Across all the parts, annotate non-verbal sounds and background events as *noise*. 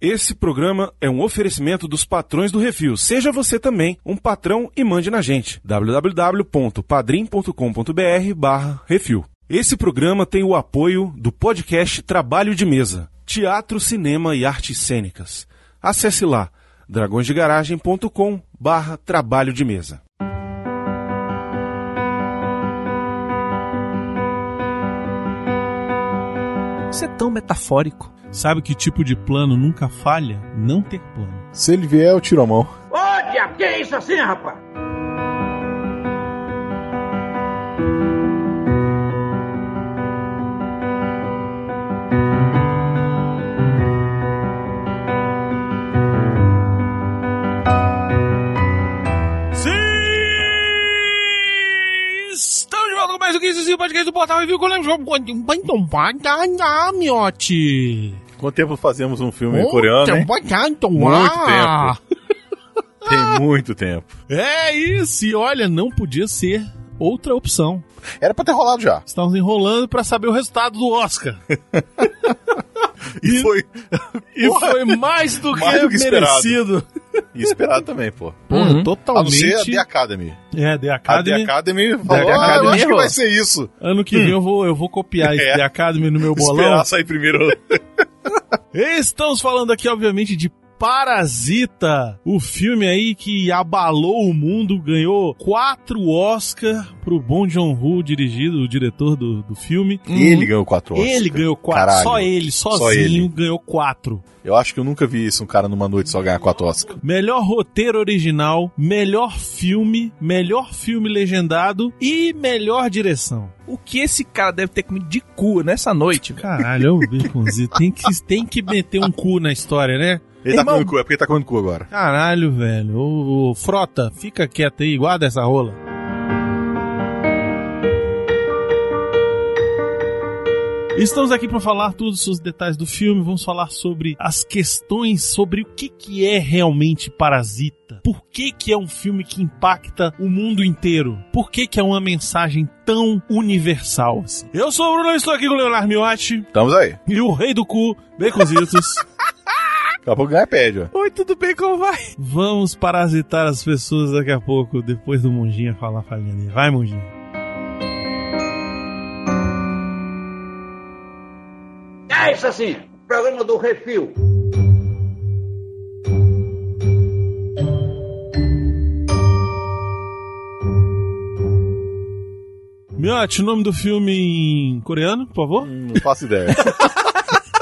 Esse programa é um oferecimento dos patrões do Refil. Seja você também um patrão e mande na gente. www.padrim.com.br barra Refil. Esse programa tem o apoio do podcast Trabalho de Mesa, Teatro, Cinema e Artes Cênicas. Acesse lá dragõesdegaragem.com barra Trabalho de Mesa. Você é tão metafórico. Sabe que tipo de plano nunca falha? Não ter plano. Se ele vier, eu tiro a mão. Ô, diabo, que é isso assim, rapaz? Mais um 15 podcast do Portal Review com o Miote. Quanto tempo fazemos um filme coreano, hein? Muito tempo. Tem muito tempo. É isso, e olha, não podia ser outra opção. Era pra ter rolado já. Estamos enrolando pra saber o resultado do Oscar. *laughs* E foi. *laughs* E Porra, foi mais do que, mais do que merecido. E esperado também, pô. Pô, A não ser a totalmente. The Academy. É, The A Academy. The Academy falou, The ah, eu Academy acho que errou. vai ser isso. Ano que vem eu vou, eu vou copiar *laughs* esse É. The Academy no meu bolão. Esperar sair primeiro. *laughs* Estamos falando aqui, obviamente, de Parasita, o filme aí que abalou o mundo, ganhou quatro Oscar pro Bong Joon-ho, dirigido, o diretor do, do filme. Ele ganhou quatro Oscars. Ele ganhou quatro, Caralho. só ele, sozinho, ele. ganhou quatro. Eu acho que eu nunca vi isso, um cara numa noite só ganhar quatro Oscars. Melhor roteiro original, melhor filme, melhor filme legendado e melhor direção. O que esse cara deve ter comido de cu nessa noite? Caralho, ô Baconzito, tem que, tem que meter um cu na história, né? Ele tá Irmão- comendo cu, é porque ele tá comendo cu agora. Caralho, velho. Ô, ô, Frota, fica quieto aí, guarda essa rola. Estamos aqui para falar todos os detalhes do filme, vamos falar sobre as questões sobre o que, que é realmente Parasita. Por que, que é um filme que impacta o mundo inteiro? Por que, que é uma mensagem tão universal assim? Eu sou o Bruno, estou aqui com o Leonardo Miotti Estamos aí. e o rei do cu, Baconzitos. *laughs* Daqui a pouco ganha pede, ó. Oi, tudo bem? Como vai? Vamos parasitar as pessoas daqui a pouco, depois do Monjinha falar a falinha dele. Vai, Monjinha. É isso assim, programa do Refil. Miotti, o nome do filme em coreano, por favor? Não faço ideia. *laughs*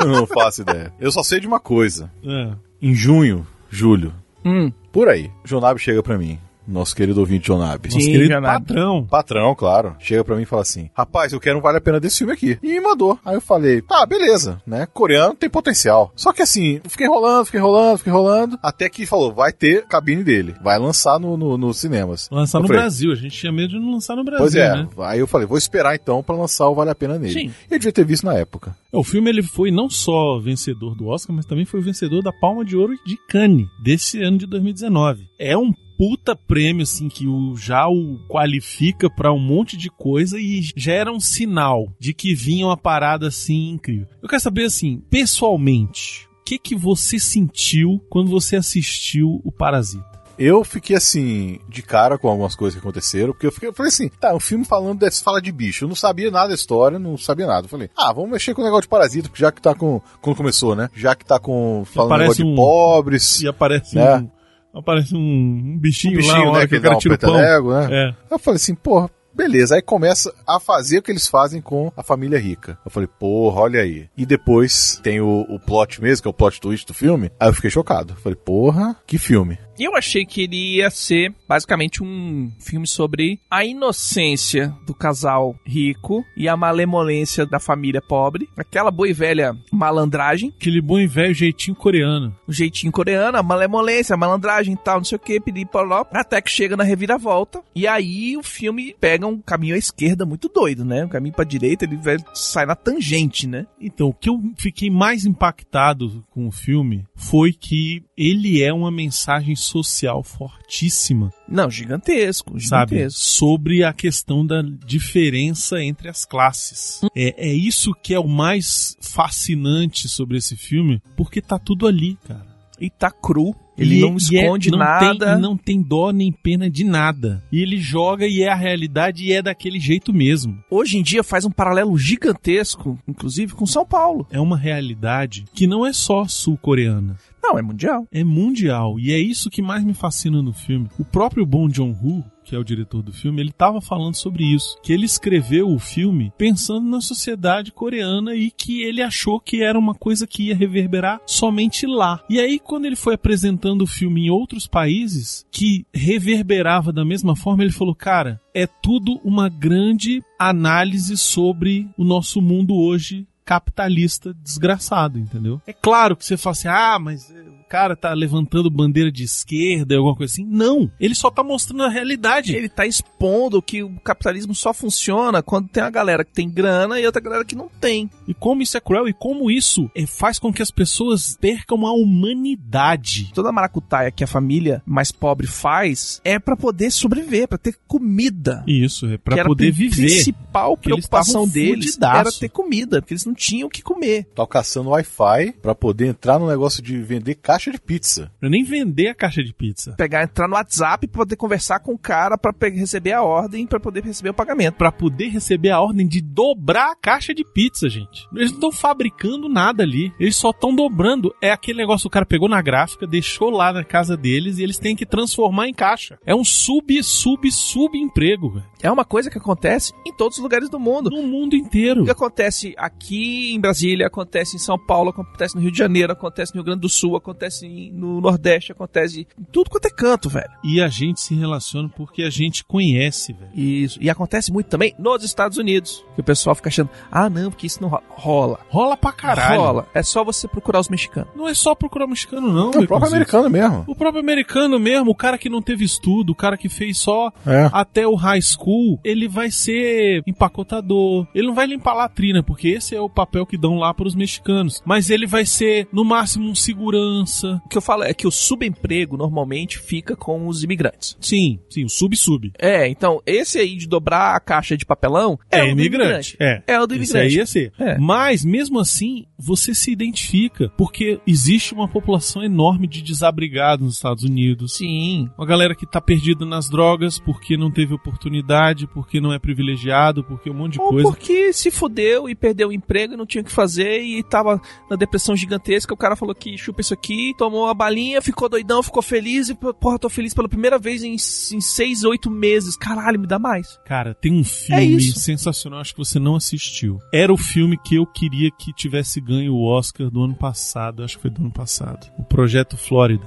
não faço ideia. Eu só sei de uma coisa. É. Em junho, julho, Hum, por aí, Jonabe chega pra mim. Nosso querido ouvinte Jonabe. Nosso querido patrão. Patrão, claro. Chega pra mim e fala assim: Rapaz, eu quero um Vale a Pena desse filme aqui. E me mandou. Aí eu falei: Tá, beleza, né? Coreano tem potencial. Só que assim, fiquei enrolando, fiquei enrolando, fiquei enrolando. Até que falou: Vai ter cabine dele. Vai lançar no, no- nos cinemas. Lançar Eu no falei, Brasil. A gente tinha medo de não lançar no Brasil, Pois é. né? Aí eu falei: Vou esperar então pra lançar o Vale a Pena nele. Sim. Eu devia ter visto na época. O filme ele foi não só vencedor do Oscar, mas também foi vencedor da Palma de Ouro de Cannes desse ano de 2019. É um puta prêmio assim que o, já o qualifica pra um monte de coisa e já era um sinal de que vinha uma parada assim incrível. Eu quero saber assim, pessoalmente, o que que você sentiu quando você assistiu o Parasita? Eu fiquei assim, de cara com algumas coisas que aconteceram, porque eu, fiquei, eu falei assim, tá, um filme falando desse, fala de bicho. Eu não sabia nada da história, não sabia nada. Eu falei, ah, vamos mexer com o negócio de parasita, porque já que tá com. Quando começou, né? Já que tá com. Falando negócio de um- pobres. E aparece Né? um aparece um, um bichinho, um lá, bichinho, hora né? que Que o cara tira o pão. né? É. Eu falei assim, porra, beleza. Aí começa a fazer o que eles fazem com a família rica. Eu falei, porra, olha aí. E depois tem o, o plot mesmo, que é o plot twist do filme. Aí eu fiquei chocado. Eu falei, porra, que filme. E eu achei que ele ia ser basicamente um filme sobre a inocência do casal rico e a malemolência da família pobre. Aquela boa e velha malandragem, Aquele bom e velho jeitinho coreano. o jeitinho coreano, a malemolência, a malandragem e tal, não sei o que, pedir poró, até que chega na reviravolta. E aí o filme pega um caminho à esquerda muito doido, né? Um caminho pra direita, ele vai, sai na tangente, né? Então, o que eu fiquei mais impactado com o filme foi que ele é uma mensagem social fortíssima, Não, gigantesco, sabe? gigantesco. Sobre a questão da diferença entre as classes. É, é isso que é o mais fascinante sobre esse filme, porque tá tudo ali, cara. E tá cru. Ele E- não é- esconde não nada. Tem, não tem dó nem pena de nada. E ele joga e é a realidade e é daquele jeito mesmo. Hoje em dia faz um paralelo gigantesco, inclusive com São Paulo. É uma realidade que não é só sul-coreana. Não, é mundial. É mundial. E é isso que mais me fascina no filme. O próprio Bong Joon-ho, que é o diretor do filme, ele estava falando sobre isso. Que ele escreveu o filme pensando na sociedade coreana e que ele achou que era uma coisa que ia reverberar somente lá. E aí, quando ele foi apresentando o filme em outros países, que reverberava da mesma forma, ele falou: Cara, é tudo uma grande análise sobre o nosso mundo hoje capitalista desgraçado, entendeu? É claro que você fala assim, ah, mas eh, cara tá levantando bandeira de esquerda, alguma coisa assim. Não, ele só tá mostrando a realidade. Ele tá expondo que o capitalismo só funciona quando tem uma galera que tem grana e outra galera que não tem. E como isso é cruel e como isso eh, faz com que as pessoas percam a humanidade. Toda a maracutaia que a família mais pobre faz é pra poder sobreviver, pra ter comida. Isso, é era poder a viver. principal Que eles preocupação deles fudidaço. era ter comida, porque eles não tinham o que comer. Tá caçando Wi-Fi pra poder entrar no negócio de vender caixa de pizza. Pra nem vender a caixa de pizza. Pegar, entrar no WhatsApp pra poder conversar com o cara pra pe- receber a ordem pra poder receber o pagamento. Pra poder receber a ordem de dobrar a caixa de pizza, gente. Eles não estão fabricando nada ali. Eles só estão dobrando. É aquele negócio, o cara pegou na gráfica, deixou lá na casa deles e eles têm que transformar em caixa. É um sub, sub, sub emprego. É uma coisa que acontece em todos os lugares do mundo. No mundo inteiro. O que acontece aqui em Brasília, acontece em São Paulo, acontece no Rio de Janeiro, acontece no Rio Grande do Sul, acontece em- no Nordeste, acontece em tudo quanto é canto, velho. E a gente se relaciona porque a gente conhece, velho. Isso. E acontece muito também nos Estados Unidos. Que o pessoal fica achando, ah, não, porque isso não ro- rola. Rola pra caralho. Rola. É só você procurar os mexicanos. Não é só procurar mexicano, não. É o próprio americano mesmo. O próprio americano mesmo, o cara que não teve estudo, o cara que fez só É. até o high school, ele vai ser empacotador. Ele não vai limpar a latrina, porque esse é o papel que dão lá para os mexicanos. Mas ele vai ser, no máximo, um segurança. O que eu falo é que o subemprego normalmente fica com os imigrantes. Sim, sim, o sub-sub. É, então, esse aí de dobrar a caixa de papelão é, É, o do imigrante. É. É o do Isso aí imigrante. ia ser. É. Mas, mesmo assim, você se identifica, porque existe uma população enorme de desabrigados nos Estados Unidos. Sim. Uma galera que tá perdida nas drogas porque não teve oportunidade, porque não é privilegiado, porque um monte de Ou coisa. porque se fudeu e perdeu o emprego e não tinha o que fazer e tava na depressão gigantesca. O cara falou que chupa isso aqui, tomou a balinha, ficou doidão, ficou feliz e, porra, tô feliz pela primeira vez em, em seis, oito meses. Caralho, me dá mais. Cara, tem um É filme isso. sensacional, acho que você não assistiu. Era o filme que eu queria que tivesse ganho o Oscar do ano passado, acho que foi do ano passado. O Projeto Flórida.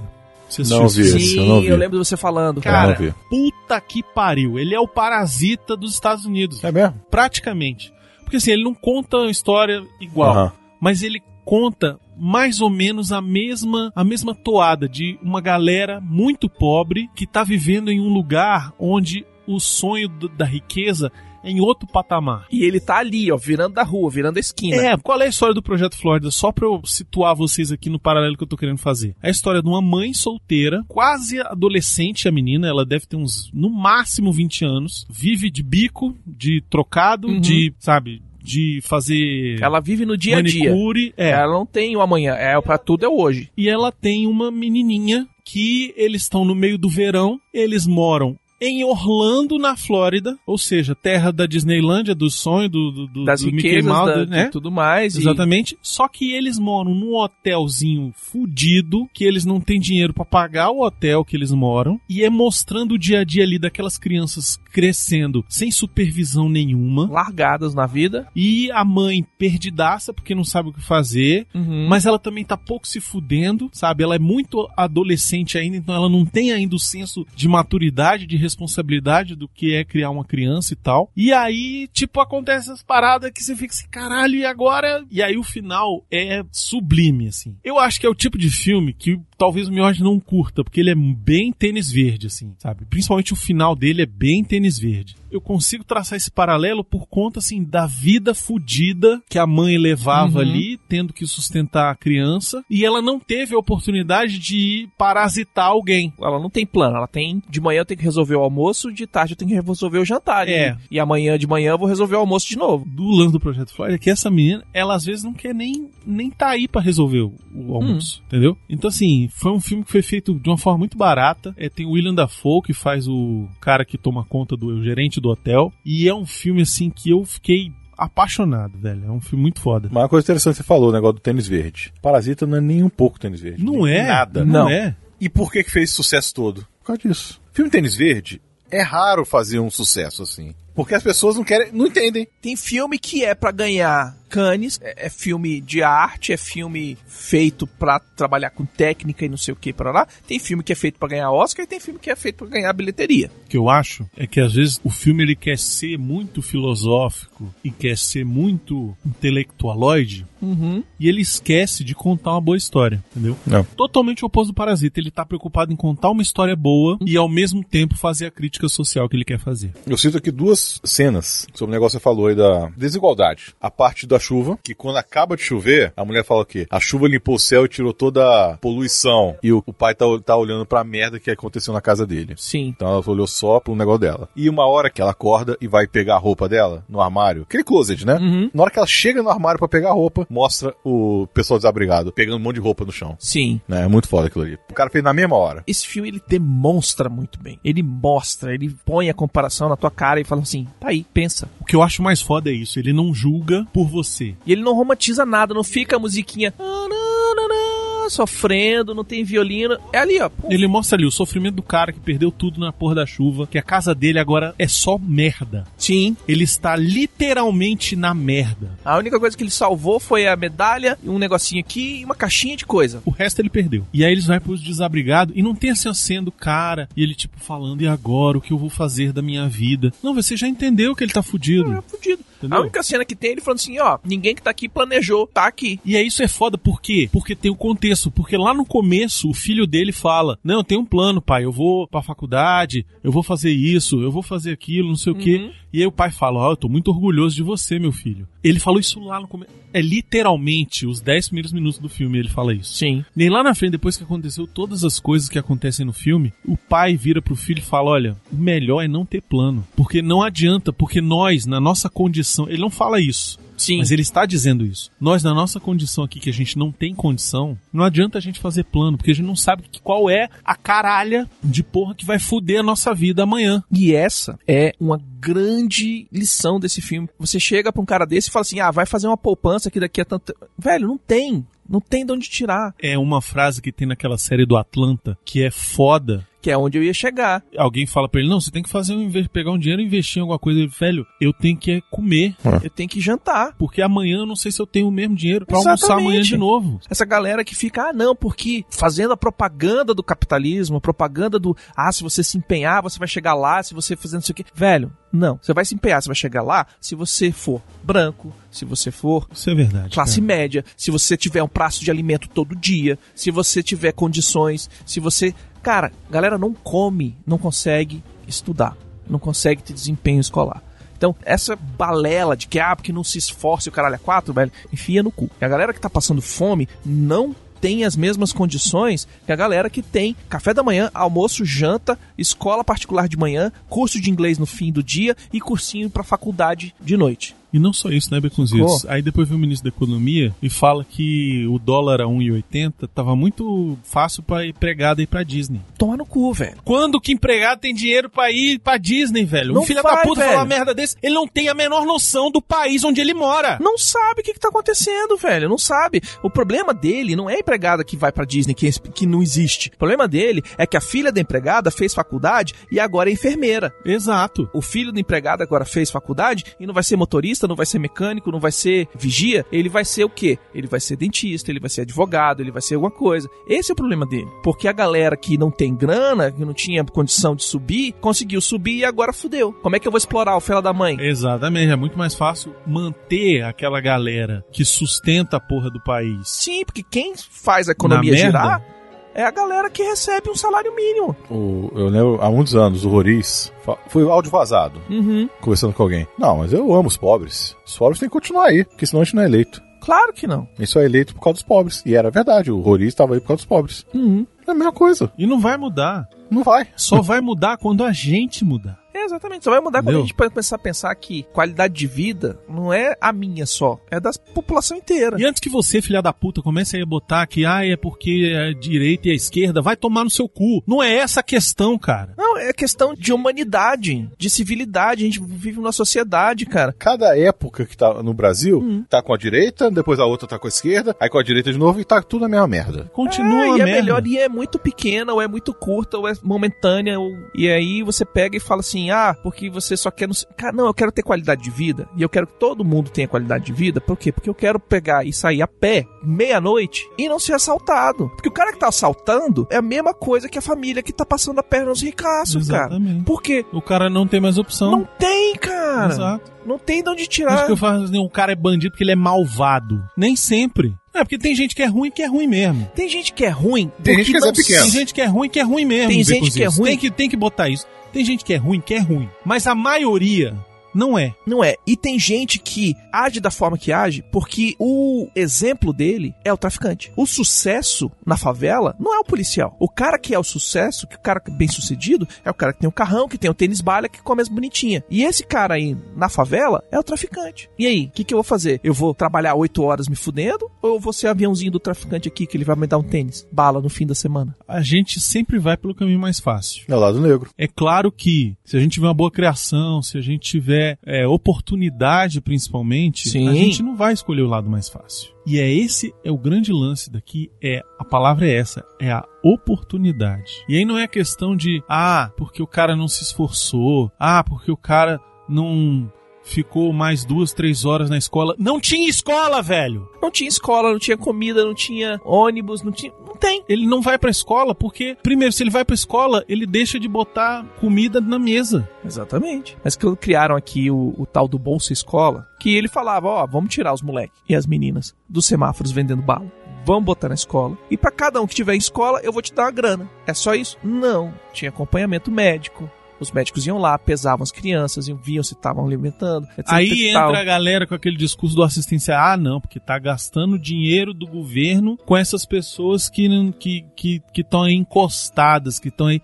Você Não vi. Esse Sim, eu não vi. lembro de você falando. Cara. Puta que pariu. Ele é o parasita dos Estados Unidos. É mesmo? Praticamente. Porque assim, ele não conta uma história igual. Aham. mas ele conta mais ou menos a mesma a mesma toada de uma galera muito pobre que tá vivendo em um lugar onde o sonho da riqueza é em outro patamar. E ele tá ali, ó, virando da rua, virando a esquina. É, qual é a história do Projeto Flórida? Só pra eu situar vocês aqui no paralelo que eu tô querendo fazer. É a história de uma mãe solteira, quase adolescente a menina, ela deve ter uns, no máximo 20 anos, vive de bico, de trocado, Uhum. de, sabe, de fazer Ela vive no dia a dia. manicure. É, Ela não tem o amanhã, é pra tudo é hoje. e ela tem uma menininha que eles estão no meio do verão, eles moram em Orlando, na Flórida, ou seja, terra da Disneylândia, do sonho do, do, do, Das do Mickey Mouse, da, né? tudo mais. e- Exatamente. Só que eles moram num hotelzinho fudido, que eles não têm dinheiro pra pagar o hotel que eles moram, e é mostrando o dia a dia ali daquelas crianças crescendo sem supervisão nenhuma. largadas na vida. E a mãe perdidaça porque não sabe o que fazer, Uhum. mas ela também tá pouco se fudendo, sabe? Ela é muito adolescente ainda, então ela não tem ainda o senso de maturidade, de responsabilidade do que é criar uma criança e tal. E aí, tipo, acontece essas paradas que você fica assim, caralho, e agora? E aí o final é sublime, assim. Eu acho que é o tipo de filme que talvez o Miotti não curta, porque ele é bem tênis verde, assim, sabe? Principalmente o final dele é bem tênis verde. Eu consigo traçar esse paralelo por conta, assim, da vida fodida que a mãe levava Uhum. ali, tendo que sustentar a criança, e ela não teve a oportunidade de parasitar alguém. Ela não tem plano, ela tem. De manhã eu tenho que resolver o almoço, de tarde eu tenho que resolver o jantar. É. E, e amanhã de manhã eu vou resolver o almoço de novo. do lance do Projeto Flórida é que essa menina, ela às vezes não quer nem, nem tá aí pra resolver o, o almoço, entendeu? Então, assim, foi um filme que foi feito de uma forma muito barata. É, tem o William Dafoe, que faz o cara que toma conta do o gerente do hotel. E é um filme, assim, que eu fiquei apaixonado, velho. É um filme muito foda. Mas uma coisa interessante que você falou, o negócio do tênis verde. Parasita não é nem um pouco tênis verde. Não é? Nada. Não, Não. é? E por que que fez esse sucesso todo? Por causa disso. Filme Tênis Verde é raro fazer um sucesso assim. Porque as pessoas não querem, não entendem. Tem filme que é pra ganhar Cannes, é, é filme de arte, é filme feito pra trabalhar com técnica e não sei o que para lá. Tem filme que é feito pra ganhar Oscar e tem filme que é feito pra ganhar bilheteria. O que eu acho é que às vezes o filme ele quer ser muito filosófico e quer ser muito intelectualoide Uhum. e ele esquece de contar uma boa história, entendeu? Não. Totalmente o oposto do Parasita. Ele tá preocupado em contar uma história boa e ao mesmo tempo fazer a crítica social que ele quer fazer. Eu cito aqui duas cenas sobre o negócio que você falou aí da desigualdade. A parte da chuva, que quando acaba de chover, a mulher fala o quê? A chuva limpou o céu e tirou toda a poluição. E o, o pai tá, tá olhando pra merda que aconteceu na casa dele. Sim. Então ela olhou só pro negócio dela. E uma hora que ela acorda e vai pegar a roupa dela no armário, aquele closet, né? Uhum. Na hora que ela chega no armário pra pegar a roupa, mostra o pessoal desabrigado pegando um monte de roupa no chão. Sim. Né? É muito foda aquilo ali. O cara fez na mesma hora. Esse filme ele demonstra muito bem. Ele mostra, ele põe a comparação na tua cara e fala assim: tá aí, pensa. O que eu acho mais foda é isso. Ele não julga por você. E ele não romantiza nada, não fica a musiquinha "Ah, na, na, na", sofrendo, não tem violino. É ali, ó. pum. Ele mostra ali o sofrimento do cara que perdeu tudo na porra da chuva, que a casa dele agora é só merda. Sim. Ele está literalmente na merda. A única coisa que ele salvou foi a medalha, um negocinho aqui e uma caixinha de coisa. O resto ele perdeu. E aí eles vão pros desabrigados e não tem assim sendo cara e ele tipo falando, e agora o que eu vou fazer da minha vida? Não, você já entendeu que ele tá fudido. É fudido. Entendeu? A única cena que tem é ele falando assim, ó, ninguém que tá aqui planejou, tá aqui. E aí isso é foda, por quê? Porque tem o contexto. Porque lá no começo, o filho dele fala: Não, eu tenho um plano, pai. Eu vou pra faculdade, eu vou fazer isso, eu vou fazer aquilo, não sei o quê. Uhum. E aí o pai fala: Ó, eu tô muito orgulhoso de você, meu filho. Ele falou isso lá no começo. É literalmente os 10 primeiros minutos do filme ele fala isso. Sim. Nem lá na frente, depois que aconteceu todas as coisas que acontecem no filme, o pai vira pro filho e fala: Olha, o melhor é não ter plano. Porque não adianta, porque nós, na nossa condição. Ele não fala isso. Sim. Mas ele está dizendo isso. Nós, na nossa condição aqui, que a gente não tem condição, não adianta a gente fazer plano, porque a gente não sabe que- qual é a caralha de porra que vai foder a nossa vida amanhã. E essa é uma grande lição desse filme. Você chega pra um cara desse e fala assim: ah, vai fazer uma poupança aqui daqui a tanto. Velho, não tem. Não tem de onde tirar. É uma frase que tem naquela série do Atlanta, que é foda. Que é onde eu ia chegar. Alguém fala pra ele, não, você tem que fazer um, pegar um dinheiro e investir em alguma coisa. Ele, velho, eu tenho que é comer, Eu tenho que jantar. porque amanhã eu não sei se eu tenho o mesmo dinheiro pra almoçar amanhã de novo. Essa galera que fica, ah, não, porque fazendo a propaganda do capitalismo, a propaganda do, ah, se você se empenhar, você vai chegar lá, se você fazer não sei o quê. Velho, não. Você vai se empenhar, você vai chegar lá se você for branco, se você for Isso é verdade. classe cara. média, se você tiver um prazo de alimento todo dia, se você tiver condições, se você. Cara, galera não come, não consegue estudar, não consegue ter desempenho escolar. Então, essa balela de que, ah, porque não se esforça e o caralho é quatro, velho, enfia no cu. E a galera que tá passando fome não tem as mesmas condições que a galera que tem café da manhã, almoço, janta, escola particular de manhã, curso de inglês no fim do dia e cursinho pra faculdade de noite. E não só isso, né, Beconzitos? Aí depois vem o ministro da Economia e fala que o dólar a 1,80 tava muito fácil pra empregado ir pra Disney. Tomar no cu, velho. Quando que empregado tem dinheiro pra ir pra Disney, velho? Não um filho vai, da puta velho. falar uma merda desse, ele não tem a menor noção do país onde ele mora. não sabe o que, que tá acontecendo, velho. Não sabe. O problema dele não é a empregada que vai pra Disney, que, que não existe. O problema dele é que a filha da empregada fez faculdade e agora é enfermeira. Exato. O filho da empregada agora fez faculdade e não vai ser motorista não vai ser mecânico, não vai ser vigia, ele vai ser o quê? Ele vai ser dentista, ele vai ser advogado, ele vai ser alguma coisa. Esse é o problema dele. Porque a galera que não tem grana, que não tinha condição de subir, conseguiu subir e agora fudeu. Como é que eu vou explorar o fela da mãe? Exatamente, é muito mais fácil manter aquela galera que sustenta a porra do país. Sim, porque quem faz a economia Na merda? É a galera que recebe um salário mínimo. O- eu lembro há muitos anos, o Roriz foi áudio vazado, Uhum. conversando com alguém. Não, mas eu amo os pobres. Os pobres têm que continuar aí, porque senão a gente não é eleito. Claro que não. A gente só é eleito por causa dos pobres. E era verdade, o Roriz estava aí por causa dos pobres. Uhum. É a mesma coisa. E não vai mudar. Não vai. Só vai mudar quando a gente mudar. É, exatamente. Só vai mudar quando a Entendeu? gente pode começar a pensar que qualidade de vida não é a minha só, é da população inteira. E antes que você, filha da puta, comece a botar que ah, é porque a direita e a esquerda vai tomar no seu cu. Não é essa a questão, cara. Não, é questão de humanidade, de civilidade. A gente vive numa sociedade, cara. Cada época que tá no Brasil, Hum. tá com a direita, depois a outra tá com a esquerda, aí com a direita de novo e tá tudo na mesma merda. Continua É, a e é merda. melhor, e é muito pequena, ou é muito curta, ou é momentânea, ou- e aí você pega e fala assim, ah, porque você só quer... Cara, não, eu quero ter qualidade de vida, e eu quero que todo mundo tenha qualidade de vida, por quê? Porque eu quero pegar e sair a pé, meia-noite, e não ser assaltado. Porque o cara que tá assaltando é a mesma coisa que a família que tá passando a perna nos ricaços, cara. Exatamente. Por quê? O cara não tem mais opção. Não tem, cara. Exato. Não tem de onde Por isso tirar. que eu falo assim, o cara é bandido porque ele é malvado. Nem sempre. É, porque tem gente que é ruim que é ruim mesmo. Tem gente que é ruim. Tem gente que é Pequeno. Tem gente que é ruim que é ruim mesmo. Tem gente que é ruim. Tem que, tem que botar isso. Tem gente que é ruim que é ruim. Mas a maioria não é. Não é. E tem gente que age da forma que age porque o exemplo dele é o traficante. O sucesso na favela não é o policial. O cara que é o sucesso, que o cara que é bem sucedido, é o cara que tem o carrão, que tem o tênis balha, que come as bonitinhas. E esse cara aí na favela é o traficante. E aí, o que, que eu vou fazer? Eu vou trabalhar oito horas me fudendo? Ou eu vou ser aviãozinho do traficante aqui que ele vai me dar um tênis, bala no fim da semana? A gente sempre vai pelo caminho mais fácil. É o lado negro. É claro que se a gente tiver uma boa criação, se a gente tiver é, oportunidade principalmente, Sim. a gente não vai escolher o lado mais fácil. E é esse é o grande lance daqui, é a palavra é essa, é a oportunidade. E aí não é questão de ah, porque o cara não se esforçou, ah, porque o cara não ficou mais duas, três horas na escola. Não tinha escola, velho! Não tinha escola, não tinha comida, não tinha ônibus, não tinha. Não tem. Ele não vai pra escola porque, primeiro, se ele vai pra escola, ele deixa de botar comida na mesa. Exatamente. Mas quando criaram aqui o, o tal do Bolsa Escola, que ele falava, ó, vamos tirar os moleques e as meninas dos semáforos vendendo bala. Vamos botar na escola. E pra cada um que tiver em escola, eu vou te dar uma grana. É só isso? Não. Tinha acompanhamento médico. Os médicos iam lá, pesavam as crianças, iam- viam se estavam alimentando. etc Aí entra a galera com aquele discurso do assistência. Ah, não, porque tá gastando dinheiro do governo com essas pessoas que estão que, que, que aí encostadas, que estão aí.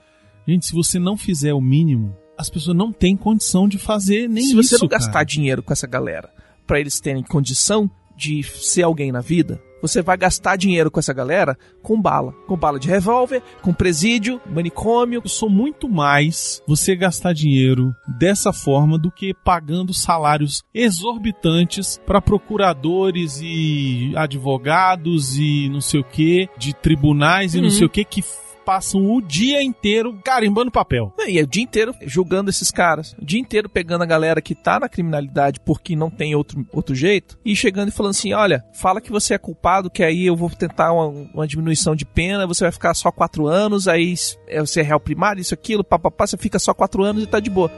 Gente, se você não fizer o mínimo, as pessoas não têm condição de fazer nem Se isso. você não gastar cara. dinheiro com essa galera pra eles terem condição de ser alguém na vida, você vai gastar dinheiro com essa galera com bala. Com bala de revólver, com presídio, manicômio. Eu sou muito mais você gastar dinheiro dessa forma do que pagando salários exorbitantes para procuradores e advogados e não sei o que, de tribunais e não Uhum. sei o que, que passam o dia inteiro carimbando papel. E é o dia inteiro julgando esses caras. O dia inteiro pegando a galera que tá na criminalidade porque não tem outro, outro jeito. E chegando e falando assim: olha, fala que você é culpado, que aí eu vou tentar uma, uma diminuição de pena, você vai ficar só quatro anos, aí é, você é réu primário, isso, aquilo, papapá, você fica só quatro anos e tá de boa.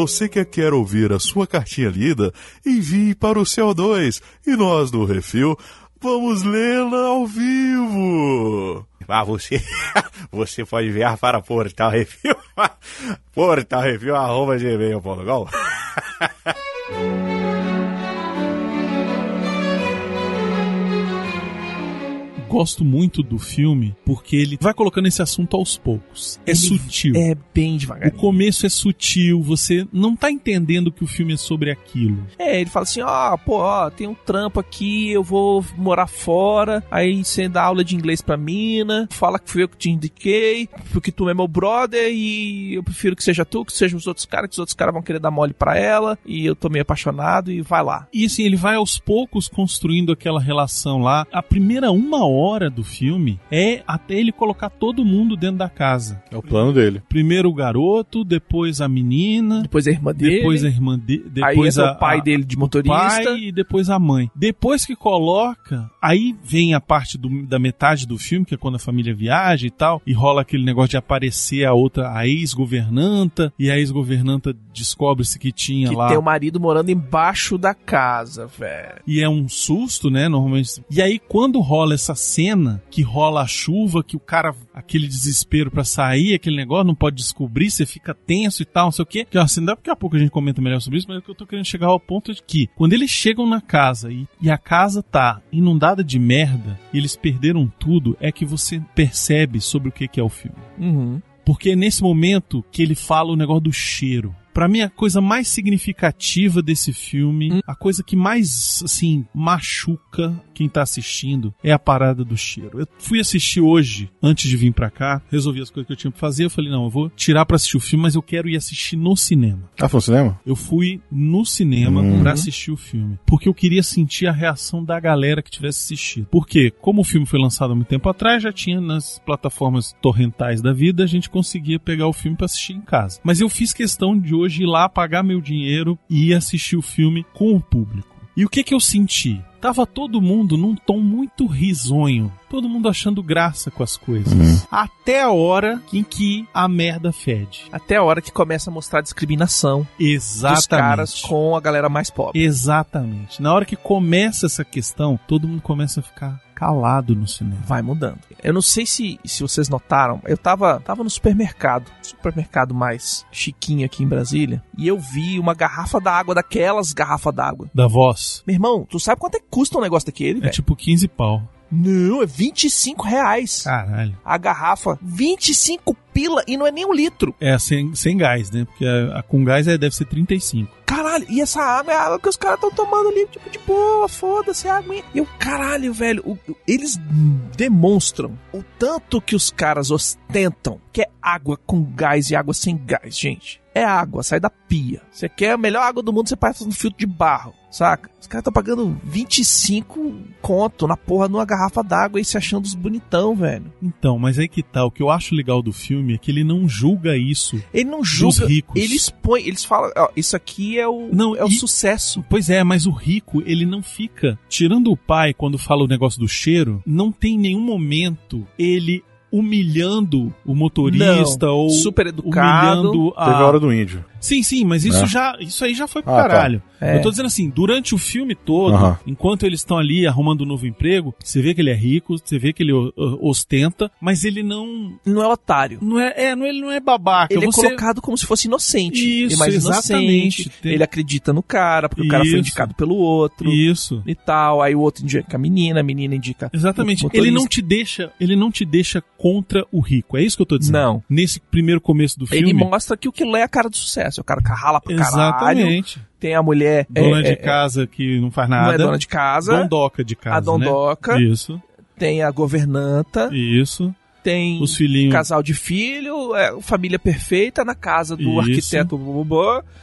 Você que quer ouvir a sua cartinha lida, envie para o CO2 e nós do Refil vamos lê-la ao vivo. Ah, você, *laughs* você pode enviar para Portal Refil, *laughs* Portal Refil, arroba gmail.com. *laughs* Gosto muito do filme porque ele vai colocando esse assunto aos poucos. É Ele sutil. É bem O devagar. começo é sutil, você não tá entendendo que o filme é sobre aquilo. É, ele fala assim, ó, pô, ó, tem um trampo aqui, eu vou morar fora, aí você dá aula de inglês pra mina, fala que fui eu que te indiquei, porque tu é meu brother e eu prefiro que seja tu, que sejam os outros caras, que os outros caras vão querer dar mole pra ela, e eu tô meio apaixonado e vai lá. E assim, ele vai aos poucos construindo aquela relação lá. A primeira uma hora do filme é até ele colocar todo mundo dentro da casa. É o plano dele. Primeiro o garoto, depois a menina, Depois a irmã dele. depois a irmã dele, depois a, o pai a- dele de motorista. pai e depois a mãe. Depois que coloca, aí vem a parte do- da metade do filme, que é quando a família viaja e tal, e rola aquele negócio de aparecer a outra, a ex-governanta, e a ex-governanta descobre-se que tinha Que lá. tem o marido morando embaixo da casa, velho. E é um susto, né? Normalmente. E aí, quando rola essa cena, que rola a chuva, que o cara, aquele desespero pra sair, aquele negócio, não pode descobrir, você fica tenso e tal, não sei o quê. Que assim, daqui a pouco a gente comenta melhor sobre isso, mas é que eu tô querendo chegar ao ponto de que, quando eles chegam na casa e, e a casa tá inundada de merda, e eles perderam tudo, é que você percebe sobre o que, que é o filme. Uhum. Porque é nesse momento que ele fala o negócio do cheiro. Pra mim, a coisa mais significativa desse filme, a coisa que mais, assim, machuca quem tá assistindo é a parada do cheiro. Eu fui assistir hoje, antes de vir pra cá, resolvi as coisas que eu tinha pra fazer. Eu falei, não, eu vou tirar pra assistir o filme, mas eu quero ir assistir no cinema. Ah, foi no cinema? Eu fui no cinema Uhum. pra assistir o filme. Porque eu queria sentir a reação da galera que tivesse assistido. Porque, como o filme foi lançado há muito tempo atrás, já tinha nas plataformas torrentais da vida, a gente conseguia pegar o filme pra assistir em casa. Mas eu fiz questão de hoje ir lá pagar meu dinheiro e ir assistir o filme com o público. E o que que eu senti? Tava todo mundo num tom muito risonho. Todo mundo achando graça com as coisas. Até a hora em que a merda fede. Até a hora que começa a mostrar a discriminação Exatamente. dos caras com a galera mais pobre. Exatamente. Na hora que começa essa questão, todo mundo começa a ficar calado no cinema. Vai mudando. Eu não sei se, se vocês notaram, eu tava, tava no supermercado, supermercado mais chiquinho aqui em Brasília, e eu vi uma garrafa d'água, daquelas garrafas d'água. Da voz. Meu irmão, tu sabe quanto é que custa um negócio daquele, É velho? tipo 15 pau. Não, é 25 reais. Caralho. A garrafa, 25 pila e não é nem um litro. É sem, sem gás, né? Porque a, a com gás é, deve ser 35. Caralho, e essa água é a água que os caras estão tomando ali, tipo, de boa, foda-se a água. E eu, caralho, velho, o- o- eles demonstram o tanto que os caras ostentam que é água com gás e água sem gás, gente. É água, sai da pia. Você quer a melhor água do mundo, você passa no filtro de barro, saca? Os caras estão pagando 25 conto na porra numa garrafa d'água e se achando os bonitão, velho. Então, mas aí que tá. O que eu acho legal do filme é que ele não julga isso. Ele não julga, ricos. ele expõe, eles falam, ó, isso aqui é o, Não, é o e- sucesso. Pois é, mas o rico, ele não fica. Tirando o pai quando fala o negócio do cheiro, não tem nenhum momento ele humilhando o motorista Não, ou super educado. humilhando a. Teve a hora do índio. Sim, sim, mas isso É. já, isso aí já foi pro Ah, tá. caralho. É. Eu tô dizendo assim, durante o filme todo, Aham. enquanto eles estão ali arrumando um novo emprego, você vê que ele é rico, você vê que ele ostenta, mas ele não, Não é otário. não é, é, não, ele não é babaca. Ele você... é colocado como se fosse inocente. Isso, Ele é mais exatamente. inocente. Tem- Ele acredita no cara, porque o cara foi Isso. indicado pelo outro. Isso. E tal, aí o outro indica a menina, a menina indica. Exatamente. o Ele não te deixa, ele não te deixa contra o rico. É isso que eu tô dizendo. Não. Nesse primeiro começo do Ele filme. mostra que o que é a cara do sucesso. É o cara que rala pra caralho. Exatamente. Tem a mulher. Dona é, de é, casa que não faz Não nada. é dona de casa. Dondoca de casa. a dondoca. Né? Isso. Tem a governanta. Isso. Tem Os filhinhos. casal de filho. É, família perfeita na casa do Isso. arquiteto.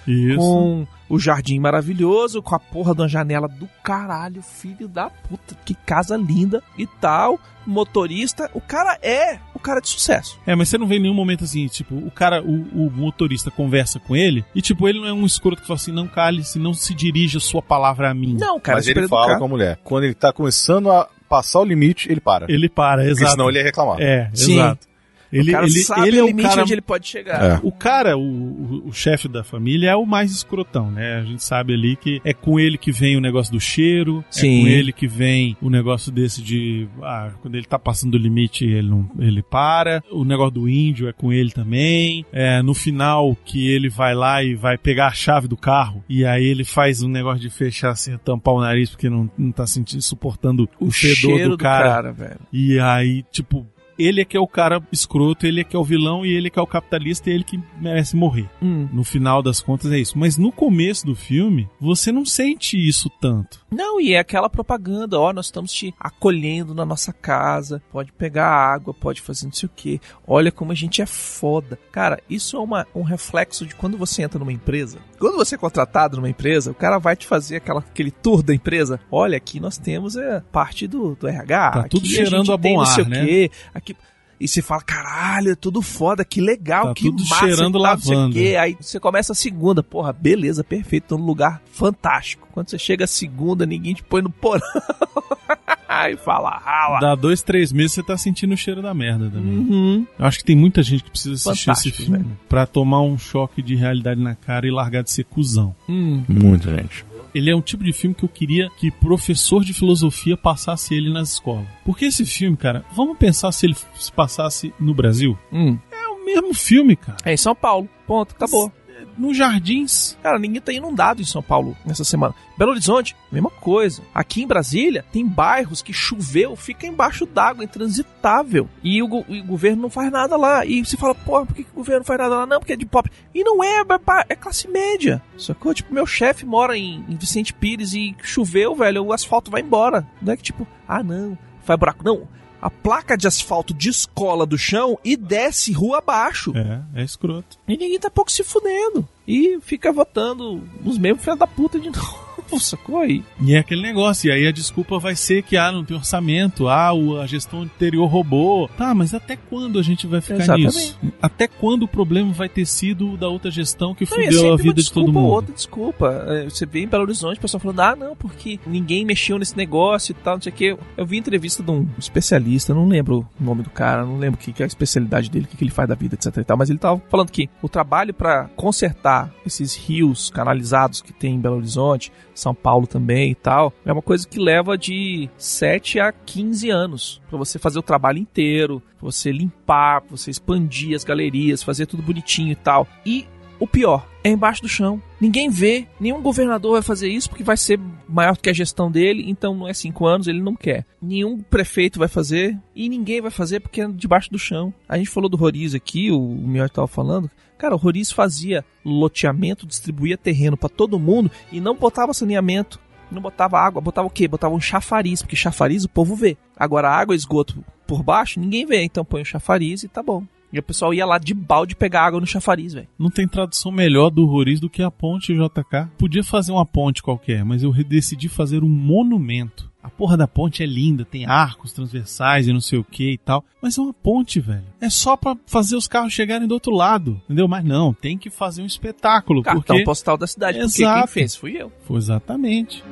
Isso. com o jardim maravilhoso, com a porra de uma janela do caralho, filho da puta, que casa linda e tal. Motorista, o cara é o cara de sucesso. É, mas você não vê em nenhum momento assim, tipo, o cara, o, o motorista conversa com ele e, tipo, ele não é um escroto que fala assim, não cale-se, não se dirija a sua palavra a mim. Não, cara, Mas ele fala com a mulher. Quando ele tá começando a passar o limite, ele para. Ele para, Porque exato. senão ele ia reclamar. É, Sim. exato. Ele, o cara ele, sabe ele é o o limite cara onde ele pode chegar. É. O cara, o, o, o chefe da família, é o mais escrotão, né? A gente sabe ali que é com ele que vem o negócio do cheiro, Sim. é com ele que vem o negócio desse de. Ah, quando ele tá passando do limite, ele não ele para. O negócio do índio é com ele também. É, no final, que ele vai lá e vai pegar a chave do carro, e aí ele faz um negócio de fechar assim, tampar o nariz, porque não, não tá sentindo, suportando o, O fedor cheiro do cara. velho. E aí, tipo, ele é que é o cara escroto, ele é que é o vilão e ele é que é o capitalista e ele que merece morrer. Hum. No final das contas é isso. Mas no começo do filme, você não sente isso tanto. Não, e é aquela propaganda, ó, nós estamos te acolhendo na nossa casa, pode pegar água, pode fazer não sei o que, olha como a gente é foda. Cara, isso é uma, um reflexo de quando você entra numa empresa. Quando você é contratado numa empresa, o cara vai te fazer aquela, aquele tour da empresa. Olha, aqui nós temos é, parte do, do RH. Tá tudo cheirando a bom não sei ar, o né? quê, aqui... E você fala, caralho, é tudo foda, que legal, Tá que tudo massa, cheirando o lavanda. quê. Aí você começa a segunda, porra, beleza, perfeito, tô num lugar fantástico. Quando você chega a segunda, ninguém te põe no porão. *laughs* Aí fala, rala. Dá dois, três meses você tá sentindo o cheiro da merda também. Uhum. Eu acho que tem muita gente que precisa assistir Fantástico, esse filme velho. pra tomar um choque de realidade na cara e largar de ser cuzão. Hum. Muita gente. Ele é um tipo de filme que eu queria que professor de filosofia passasse ele nas escolas. Porque esse filme, cara, vamos pensar se ele se passasse no Brasil? Hum. É o mesmo filme, cara. É em São Paulo. Ponto, acabou. Nos jardins. Cara, ninguém tá inundado em São Paulo nessa semana. Belo Horizonte, mesma coisa. Aqui em Brasília, tem bairros que choveu, fica embaixo d'água, intransitável. E o, o governo não faz nada lá. E você fala, porra, por que, que o governo não faz nada lá? Não, porque é de pobre. E não é, é, é classe média. Sacou? Tipo, meu chefe mora em, em Vicente Pires e choveu, velho, o asfalto vai embora. Não é que tipo, ah, não, faz buraco. Não. A placa de asfalto descola do chão e desce rua abaixo. É, é escroto. E ninguém tá pouco se fudendo. E fica votando os mesmos filhos da puta de novo. Sacou aí? E é aquele negócio, e aí a desculpa vai ser que, ah, não tem orçamento, ah, a gestão anterior roubou. Tá, mas até quando a gente vai ficar Exatamente. nisso? Até quando o problema vai ter sido da outra gestão que Não, e é fudeu sempre a vida de desculpa todo ou mundo? outra desculpa. É, Você vê em Belo Horizonte o pessoal falando, ah, não, porque ninguém mexeu nesse negócio e tal, não sei o que. Eu vi entrevista de um especialista, não lembro o nome do cara, não lembro o que, que é a especialidade dele, o que, que ele faz da vida, etc e tal, mas ele tava falando que o trabalho pra consertar esses rios canalizados que tem em Belo Horizonte, São Paulo também e tal, é uma coisa que leva de 7 a 15 anos pra você fazer o trabalho inteiro, você limpar, você expandir as galerias, fazer tudo bonitinho e tal. E o pior, é embaixo do chão. Ninguém vê, nenhum governador vai fazer isso porque vai ser maior do que a gestão dele, então não é cinco anos, ele não quer. Nenhum prefeito vai fazer e ninguém vai fazer porque é debaixo do chão. A gente falou do Roriz aqui, o, o Miotti tava falando. Cara, o Roriz fazia loteamento, distribuía terreno pra todo mundo e não botava saneamento. Não botava água, botava o quê? Botava um chafariz, porque chafariz o povo vê. Agora, água esgoto por baixo, ninguém vê, então põe o chafariz e tá bom. E o pessoal ia lá de balde pegar água no chafariz, velho. Não tem tradução melhor do Roriz do que a ponte JK. Podia fazer uma ponte qualquer, mas eu decidi fazer um monumento. A porra da ponte é linda, tem arcos transversais e não sei o que e tal. Mas é uma ponte, velho. É só pra fazer os carros chegarem do outro lado, entendeu? Mas não, tem que fazer um espetáculo. Cartão porque... postal da cidade, porque Exato. quem fez fui eu. Foi exatamente.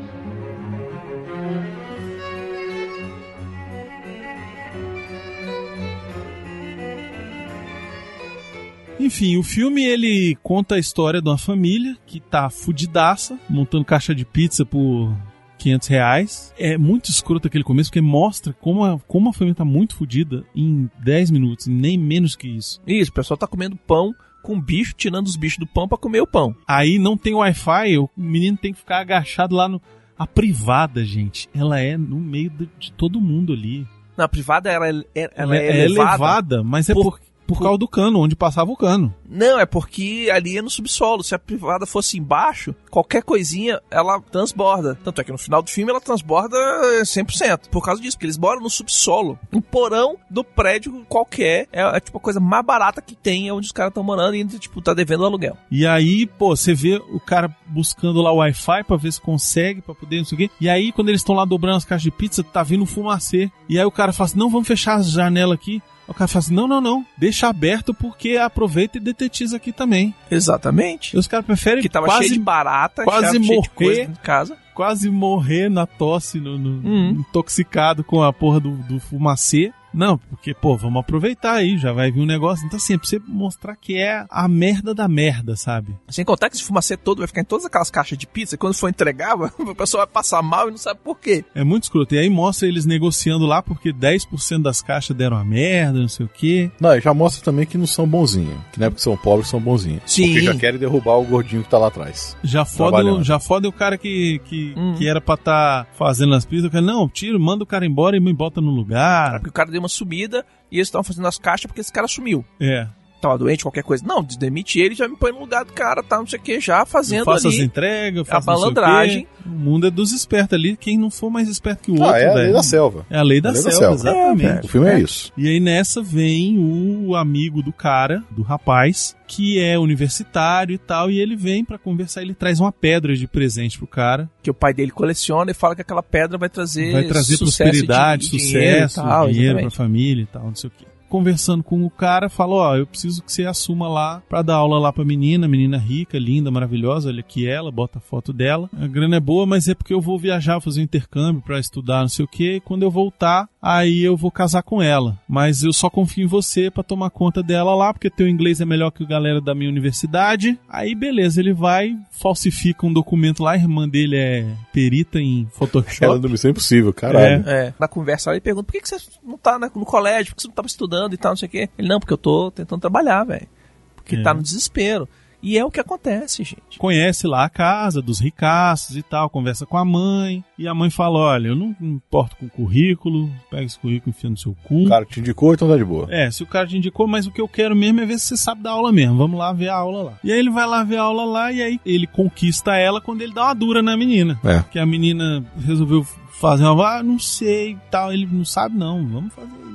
Enfim, o filme ele conta a história de uma família que tá fudidaça, montando caixa de pizza por 500 reais. É muito escroto aquele começo, porque mostra como a, como a família tá muito fudida em 10 minutos, nem menos que isso. Isso, o pessoal tá comendo pão com bicho, tirando os bichos do pão pra comer o pão. Aí não tem Wi-Fi, o menino tem que ficar agachado lá no. A privada, gente, ela é no meio de, de todo mundo ali. Na privada ela, é- ela é, é elevada. elevada, mas é por- por, por causa do cano, onde passava o cano. Não, é porque ali é no subsolo. Se a privada fosse embaixo, qualquer coisinha ela transborda. Tanto é que no final do filme ela transborda 100%. Por causa disso, porque eles moram no subsolo. Um porão do prédio qualquer. É, é tipo a coisa mais barata que tem, é onde os caras estão morando e ainda, tipo, tá devendo o aluguel. E aí, pô, você vê o cara buscando lá o Wi-Fi pra ver se consegue, pra poder não sei o quê. E aí, quando eles estão lá dobrando as caixas de pizza, tá vindo um fumacê. E aí o cara fala assim: não, vamos fechar as janelas aqui. O cara fala assim: não, não, não, deixa aberto porque aproveita e detetiza aqui também. Exatamente. E os caras preferem Que tava quase cheio de barata, quase morrer. de casa. quase morrer na tosse, no, no- Uhum. intoxicado com a porra do, do fumacê. Não, porque, pô, vamos aproveitar aí, já vai vir um negócio. Então, assim, é pra você mostrar que é a merda da merda, sabe? Sem contar que esse fumacê todo vai ficar em todas aquelas caixas de pizza. e Quando for entregar, *laughs* o pessoal vai passar mal e não sabe por quê. É muito escroto. E aí mostra eles negociando lá porque 10% das caixas deram a merda, não sei o quê. Não, e já mostra também que não são bonzinhos. Que não é porque são pobres, são bonzinhos. Sim. Porque já querem derrubar o gordinho que tá lá atrás. Já foda, o, já foda o cara que, que, Hum. que era pra estar fazendo as pizzas. O cara, não, tira, manda o cara embora e me bota no lugar. Porque o cara deu uma sumida e eles estavam fazendo as caixas porque esse cara sumiu. É. Tava doente, qualquer coisa. Não, demite ele, já me põe no lugar do cara, tá, não sei o que, já fazendo faça as ali. entregas, a faça não sei o. O mundo é dos espertos ali. Quem não for mais esperto que o Ah, outro, é a lei da selva. É a lei da A lei da selva, selva. exatamente. O filme é isso. E aí nessa vem o amigo do cara, do rapaz, que é universitário e tal, e ele vem pra conversar, ele traz uma pedra de presente pro cara, Que o pai dele coleciona e fala que aquela pedra vai trazer vai trazer sucesso prosperidade, e di- dinheiro e sucesso, tal, dinheiro pra família e tal, não sei o quê. Conversando com o cara, falou: Ó, eu preciso que você assuma lá pra dar aula lá pra menina, menina rica, linda, maravilhosa. Olha aqui ela, bota a foto dela. A grana é boa, mas é porque eu vou viajar, fazer um intercâmbio pra estudar, não sei o quê. E quando eu voltar, aí eu vou casar com ela. Mas eu só confio em você pra tomar conta dela lá, porque teu inglês é melhor que a galera da minha universidade. Aí beleza, ele vai, falsifica um documento lá, a irmã dele é perita em Photoshop. Ela do Missão Impossível, caralho. É. Na conversa ele pergunta, por que, que você não tá no colégio? Por que você não tava estudando e tal, não sei o quê? Ele, não, porque eu tô tentando trabalhar, velho. Porque É. tá no desespero. E é o que acontece, gente. conhece lá a casa dos ricaços e tal, conversa com a mãe, e a mãe fala: Olha, eu não me importo com o currículo, pega esse currículo e enfia no seu cu. O cara te indicou, então tá de boa. É, se o cara te indicou, mas o que eu quero mesmo é ver se você sabe dar aula mesmo. Vamos lá ver a aula lá. E aí ele vai lá ver a aula lá, e aí ele conquista ela quando ele dá uma dura na menina. É. Que a menina resolveu fazer uma. Ah, não sei e tal. Ele não sabe, não. Vamos fazer?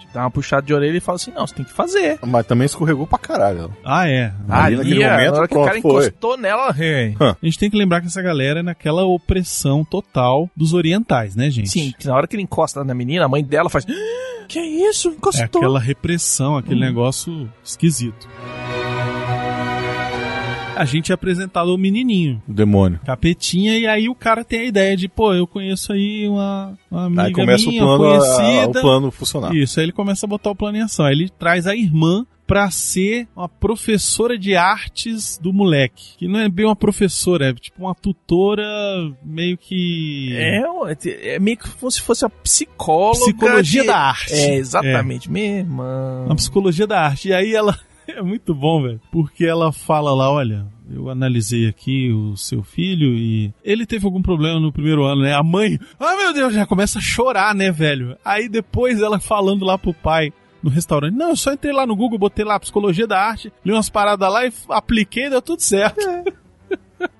Tipo, Dá uma puxada de orelha e fala assim, não, você tem que fazer. Mas também escorregou pra caralho. ah, é. Ali naquele a- momento, na hora que o pronto, cara foi. encostou nela, hey. A gente tem que lembrar que essa galera é naquela opressão total dos orientais, né, gente? Sim, que na hora que ele encosta na menina, a mãe dela faz. "Ah, Que isso? É Encostou. aquela repressão, aquele negócio esquisito. A gente é apresentado ao menininho, O demônio. capetinha, e aí o cara tem a ideia de, pô, eu conheço aí uma, uma amiga Aí começa minha, o plano, a- a- conhecida. o plano funcionar. Isso, aí ele começa a botar o plano em ação. Aí ele traz a irmã pra ser uma professora de artes do moleque. Que não é bem uma professora, é tipo uma tutora meio que... É, é meio que como se fosse a psicóloga. Psicologia de- da arte. É, exatamente. Minha irmã. Na psicologia da arte. E aí ela. *laughs* É muito bom, velho. Porque ela fala lá: olha, eu analisei aqui o seu filho e ele teve algum problema no primeiro ano, né? A mãe, ah, meu Deus, já começa a chorar, né, velho? Aí depois ela falando lá pro pai. No restaurante. Não, eu só entrei lá no Google, botei lá psicologia da arte, li umas paradas lá e apliquei deu tudo certo. É,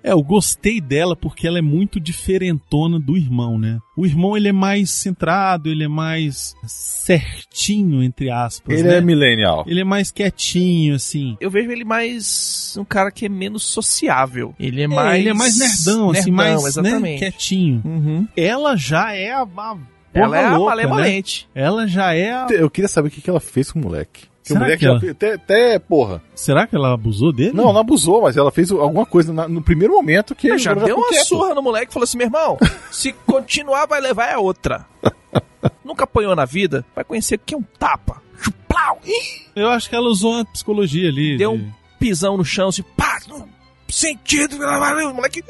eu gostei dela porque ela é muito diferentona do irmão, né? O irmão, ele é mais centrado, ele é mais certinho, entre aspas, Ele né? é millennial. Ele é mais quietinho, assim. Eu vejo ele mais um cara que é menos sociável. Ele é É, mais. ele é mais nerdão, assim, Nerdão, mais né, exatamente. quietinho. Uhum. Ela já é a, a Ela é a louca, malemolente. né? Ela já é a... Eu queria saber o que que ela fez com o moleque. Que Será o moleque que ela- já fez- até, até, porra. Será que ela abusou dele? Não, não abusou, mas ela fez alguma coisa na- no primeiro momento que Eu ele já deu uma quieto. surra no moleque e falou assim: meu irmão, se continuar, vai levar é outra. *laughs* Nunca apanhou na vida, vai conhecer o que é um tapa. Chuplau! Eu acho que ela usou a psicologia ali. Deu de- um pisão no chão, assim, pá! no Sentido, o moleque.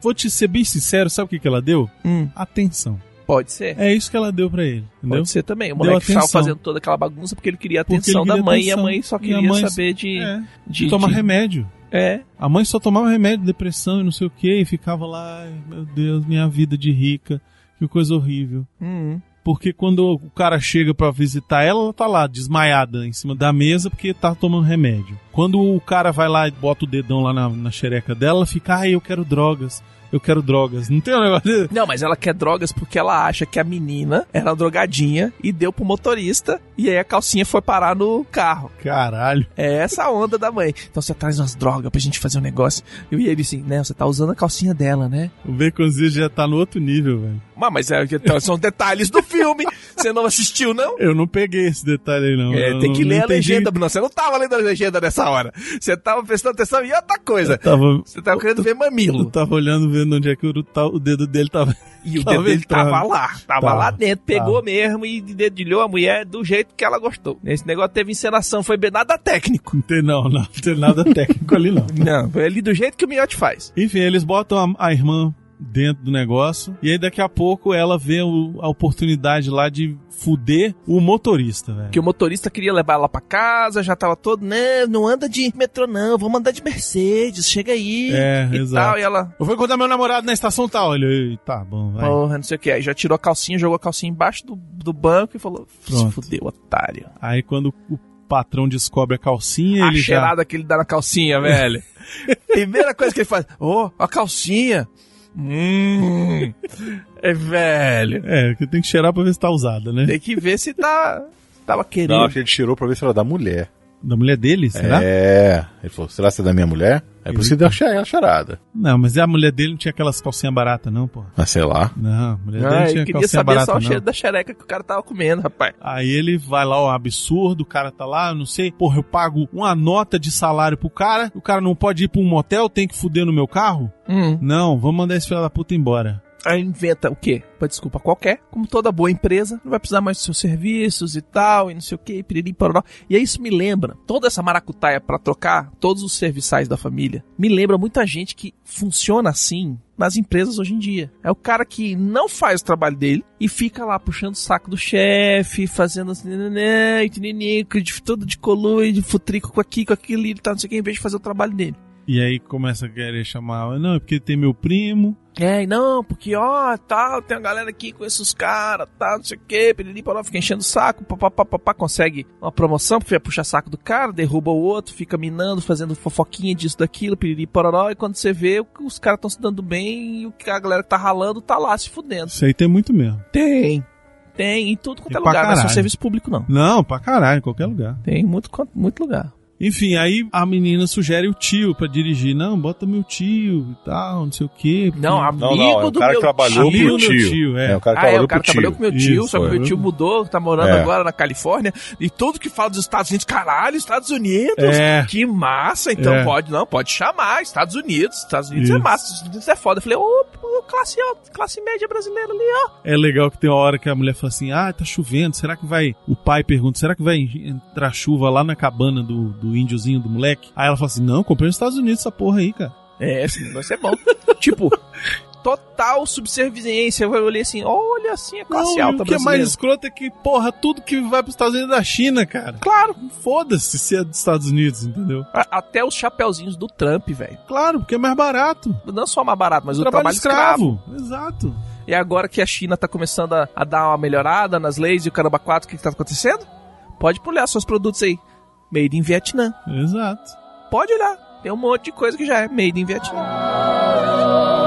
Vou te ser bem sincero, sabe o que, que ela deu? Hum, Atenção. Pode ser. É isso que ela deu pra ele, entendeu? Pode ser também. O moleque estava atenção. fazendo toda aquela bagunça porque ele queria a atenção ele da queria mãe e a atenção. mãe só queria mãe- saber de. É, de, toma de- remédio. É. A mãe só tomava remédio, depressão e não sei o que, e ficava lá, meu Deus, minha vida de rica, que coisa horrível. Hum. Porque quando o cara chega pra visitar ela, ela tá lá, desmaiada, em cima da mesa, porque tá tomando remédio. Quando o cara vai lá e bota o dedão lá na, na xereca dela, ela fica, ai, eu quero drogas, eu quero drogas. Não tem um negócio desse? Não, mas ela quer drogas porque ela acha que a menina era drogadinha e deu pro motorista e aí a calcinha foi parar no carro. Caralho. É essa a onda da mãe. Então você traz umas drogas pra gente fazer um negócio. E ele assim, né? Você tá usando a calcinha dela, né? O Baconzinho já tá no outro nível, velho. Mas, mas é, então, são detalhes do filme. Você não assistiu, não? Eu não peguei esse detalhe aí, não. É, Eu tem que não ler a entendi. legenda, Bruno. Você não tava lendo a legenda nessa hora. Você tava prestando atenção em outra coisa. Eu tava, Você tava querendo ver eu mamilo. tava olhando, vendo onde é que o, o dedo dele tava. E o *laughs* dedo dele tava lá. Tava Tava, lá dentro. Pegou tava. mesmo e dedilhou a mulher do jeito que ela gostou. Esse negócio teve encenação, foi bem nada técnico. Não tem, não, não, não tem nada técnico ali, não. Não, foi ali do jeito que o Miotti faz. Enfim, eles botam a, a irmã dentro do negócio. E aí daqui a pouco ela vê o- a oportunidade lá de fuder o motorista, velho. Que o motorista queria levar ela pra casa, já tava todo, né, não anda de metrô não, vamos andar de Mercedes, chega aí. É, e exato. tal, e ela, Eu vou encontrar meu namorado na estação tal. Ele, tá bom, vai. porra, não sei o que. Aí já tirou a calcinha, jogou a calcinha embaixo do, do banco e falou, se Pronto. fudeu, otário. Aí quando o patrão descobre a calcinha, a ele já... cheirada que ele dá na calcinha, velho. *laughs* Primeira coisa que ele faz, ô, a calcinha. Hum, é velho. É, que tem que cheirar pra ver se tá usada, né? Tem que ver se tá, tava querendo. Não, acho que ele tirou pra ver se era da mulher. Da mulher dele, será? É. Ele falou, será que é da minha mulher? É por isso que deu a che- a charada. Não, mas a mulher dele não tinha aquelas calcinhas baratas, não, pô. Mas sei lá. Não, a mulher dele Ah, não eu tinha queria calcinha saber barata, só o não. cheiro da xereca que o cara tava comendo, rapaz. Aí ele vai lá, ó, absurdo, o cara tá lá, eu não sei, porra, eu pago uma nota de salário pro cara, o cara não pode ir pra um motel, tem que fuder no meu carro? Hum. Não, vamos mandar esse filho da puta embora. Aí inventa o quê? Uma desculpa qualquer, como toda boa empresa, não vai precisar mais dos seus serviços e tal, e não sei o quê, piriri, pororó. E aí isso me lembra, toda essa maracutaia pra trocar todos os serviçais da família, me lembra muita gente que funciona assim nas empresas hoje em dia. É o cara que não faz o trabalho dele e fica lá puxando o saco do chefe, fazendo assim, né, e tininico, de todo de colui, de futrico com aqui, com aquilo, e tal, não sei o que, em vez de fazer o trabalho dele. E aí começa a querer chamar, não, é porque tem meu primo, É, não, porque ó, tal, tem uma galera aqui com esses caras, tal, não sei o que, piriri, fica enchendo o saco, papapá, papá, consegue uma promoção, porque puxa saco do cara, derruba o outro, fica minando, fazendo fofoquinha disso, daquilo, piriri, pororó, e quando você vê, os caras estão se dando bem e o que a galera tá ralando tá lá se fudendo. isso aí tem muito mesmo. Tem. Tem, em tudo quanto Tem é lugar, não é só caralho. serviço público, não. Não, pra caralho, em qualquer lugar. Tem muito, muito lugar. Enfim, aí a menina sugere o tio pra dirigir. Não, bota meu tio e tal, não sei o quê. Não, amigo Não, não, é o do cara meu trabalhou Amigo do meu tio. tio, é. o cara que Ah, é, trabalhou o cara trabalhou tio. com meu tio, Isso, só que é. meu tio mudou, tá morando É. agora na Califórnia, e tudo que fala dos Estados Unidos, caralho, Estados Unidos, É. que massa, então É. pode, não, pode chamar, Estados Unidos, Estados Unidos é Isso. massa, Estados Unidos é foda. Eu falei, ô, classe alta, classe média brasileira ali, ó. É legal que tem uma hora que a mulher fala assim: Ah, tá chovendo, será que vai. O pai pergunta: Será que vai entrar chuva lá na cabana do, do índiozinho do moleque? Aí ela fala assim: Não, comprei nos Estados Unidos essa porra aí, cara. É, esse negócio é bom. *laughs* tipo, total subserviência, eu olhei assim, olha assim, a classe Não, alta o que é mais escroto é que, porra, tudo que vai pros Estados Unidos é da China, cara. Claro, Foda-se se é dos Estados Unidos, entendeu? até os chapeuzinhos do Trump, velho. Claro, porque é mais barato. Não só mais barato, mas o trabalho, trabalho escravo. escravo. Exato. E agora que a China tá começando a, a dar uma melhorada nas leis e o caramba 4, o que, que tá acontecendo? Pode olhar seus produtos aí. Made in Vietnã. Exato. Pode olhar. Tem um monte de coisa que já é made in Vietnã.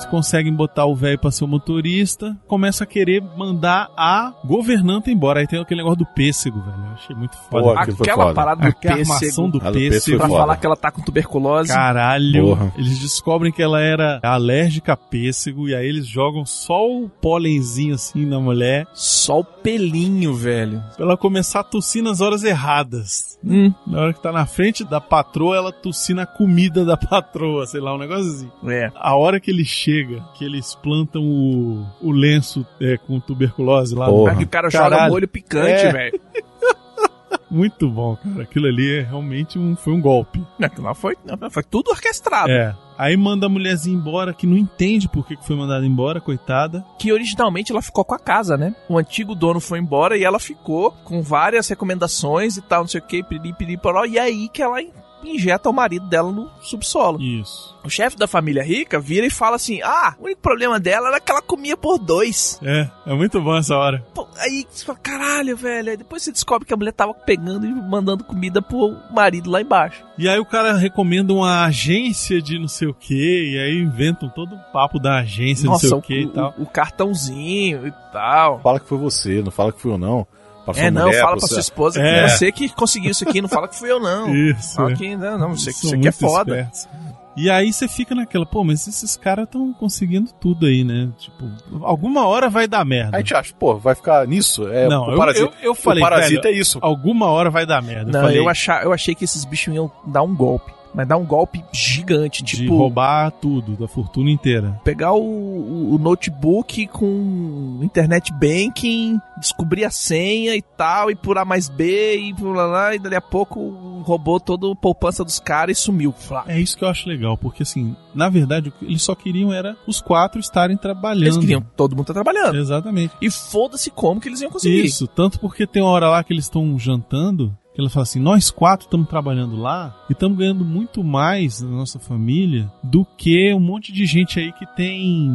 Eles conseguem botar o velho pra ser o motorista, começa a querer mandar a governanta embora. Aí tem aquele negócio do pêssego, velho. Eu achei muito foda. Porra, Aquela foda. parada do armação pêssego do A do pêssego pêssego. pra falar que ela tá com tuberculose. Caralho, Porra. eles descobrem que ela era alérgica a pêssego e aí eles jogam só o pólenzinho assim na mulher Só o pelinho, velho. pra ela começar a tossir nas horas erradas. Hum, Na hora que tá na frente da patroa, ela tossir na comida da *laughs* patroa, sei lá, um negócio assim. é. A hora que ele chega, que eles plantam o, o lenço é, com tuberculose lá. Porra. Aí o cara Caralho. joga molho picante, É. velho. *laughs* Muito bom, cara. Aquilo ali é realmente um, foi um golpe. Aquilo lá foi, foi tudo orquestrado. É. Aí manda a mulherzinha embora, que não entende por que foi mandada embora, coitada. Que originalmente ela ficou com a casa, né? O antigo dono foi embora e ela ficou com várias recomendações e tal, não sei o que, poró. E aí que ela injeta o marido dela no subsolo. Isso. O chefe da família rica vira e fala assim: Ah, o único problema dela era que ela comia por dois. É, é muito bom essa hora. Pô, aí você fala, caralho, velho. Aí depois você descobre que a mulher tava pegando e mandando comida pro marido lá embaixo. E aí o cara recomenda uma agência de não sei o que, e aí inventam todo um papo da agência, Nossa, não sei o o, que e tal. o, o cartãozinho e tal. Fala que foi você, não fala que fui eu não. Pra sua É, não, mulher, fala pra sua esposa É. que você que conseguiu isso aqui, não fala que fui eu, não. *laughs* Isso. Fala é. que não, não, você, você que é foda. espertos. E aí você fica naquela, pô, mas esses caras estão conseguindo tudo aí, né? Tipo, alguma hora vai dar merda. A gente acha, pô, vai ficar nisso? É, Não, o eu- parasita, eu- eu falei, o parasita velho, é isso. Alguma hora vai dar merda. Não, falei, eu, achar, eu achei que esses bichos iam dar um golpe. Mas dá um golpe gigante, de tipo roubar tudo, da fortuna inteira. pegar o, o- notebook com internet banking, descobrir a senha e tal, e por A mais B, e por lá, lá, e dali a pouco roubou toda a poupança dos caras e sumiu. Flá. É isso que eu acho legal, porque assim, na verdade, o que eles só queriam era os quatro estarem trabalhando. Eles queriam todo mundo tá trabalhando. Exatamente. E foda-se como que eles iam conseguir. Isso, tanto porque tem uma hora lá que eles estão jantando, ela fala assim: nós quatro estamos trabalhando lá e estamos ganhando muito mais na nossa família do que um monte de gente aí que tem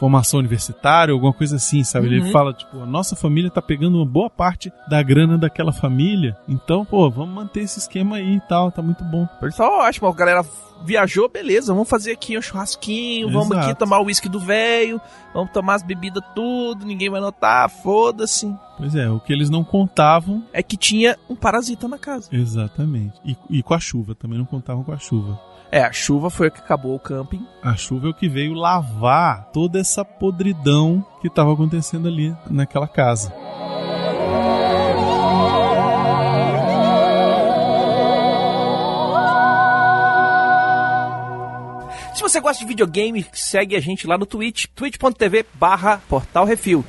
formação universitária, alguma coisa assim, sabe? Ele Uhum. fala, tipo, a nossa família tá pegando uma boa parte da grana daquela família, então, pô, vamos manter esse esquema aí e tal, tá muito bom. Ele falou, ótimo, a galera viajou, beleza, vamos fazer aqui um churrasquinho, vamos Exato. aqui tomar o uísque do velho, vamos tomar as bebidas tudo, ninguém vai notar, foda-se. Pois é, o que eles não contavam, É que tinha um parasita na casa. exatamente. E, e com a chuva, também não contavam com a chuva. É, a chuva foi o que acabou o camping. A chuva é o que veio lavar toda essa podridão que estava acontecendo ali naquela casa. Se você gosta de videogame, segue a gente lá no Twitch, twitch.tv barra Portal Refil.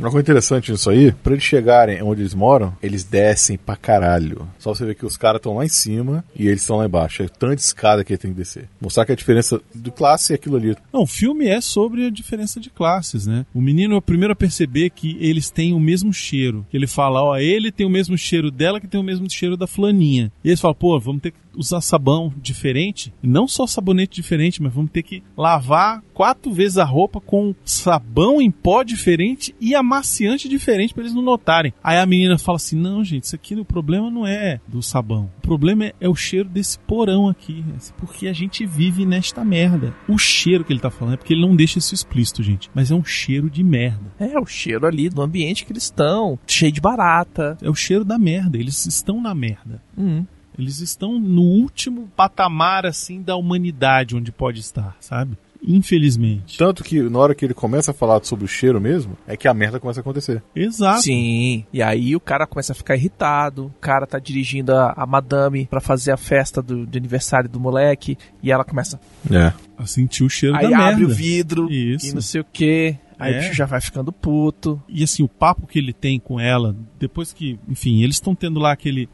Uma coisa interessante nisso aí, pra eles chegarem onde eles moram, eles descem pra caralho. Só você ver que os caras estão lá em cima e eles estão lá embaixo. É tanta escada que ele tem que descer. Mostrar que a diferença de classe é aquilo ali. Não, o filme é sobre a diferença de classes, né? O menino é o primeiro a perceber que eles têm o mesmo cheiro. Ele fala, ó, ele tem o mesmo cheiro dela que tem o mesmo cheiro da fulaninha. E eles falam, pô, vamos ter que usar sabão diferente. Não só sabonete diferente, mas vamos ter que lavar quatro vezes a roupa com sabão em pó diferente e amaciante diferente pra eles não notarem. Aí a menina fala assim, não, gente, isso aqui o problema não é do sabão. O problema é, é o cheiro desse porão aqui. Porque a gente vive nesta merda. O cheiro que ele tá falando é porque ele não deixa isso explícito, gente. Mas é um cheiro de merda. É, o cheiro ali do ambiente que eles estão, cheio de barata. É o cheiro da merda. Eles estão na merda. Hum. Eles estão no último patamar, assim, da humanidade onde pode estar, sabe? Infelizmente. Tanto que na hora que ele começa a falar sobre o cheiro mesmo, é que a merda começa a acontecer. Exato. Sim. E aí o cara começa a ficar irritado. O cara tá dirigindo a, a madame pra fazer a festa do, de aniversário do moleque. E ela começa. É. A sentir o cheiro aí da abre merda. o vidro Isso. e não sei o que. Aí É. o bicho já vai ficando puto. E assim, o papo que ele tem com ela, depois que, enfim, eles estão tendo lá aquele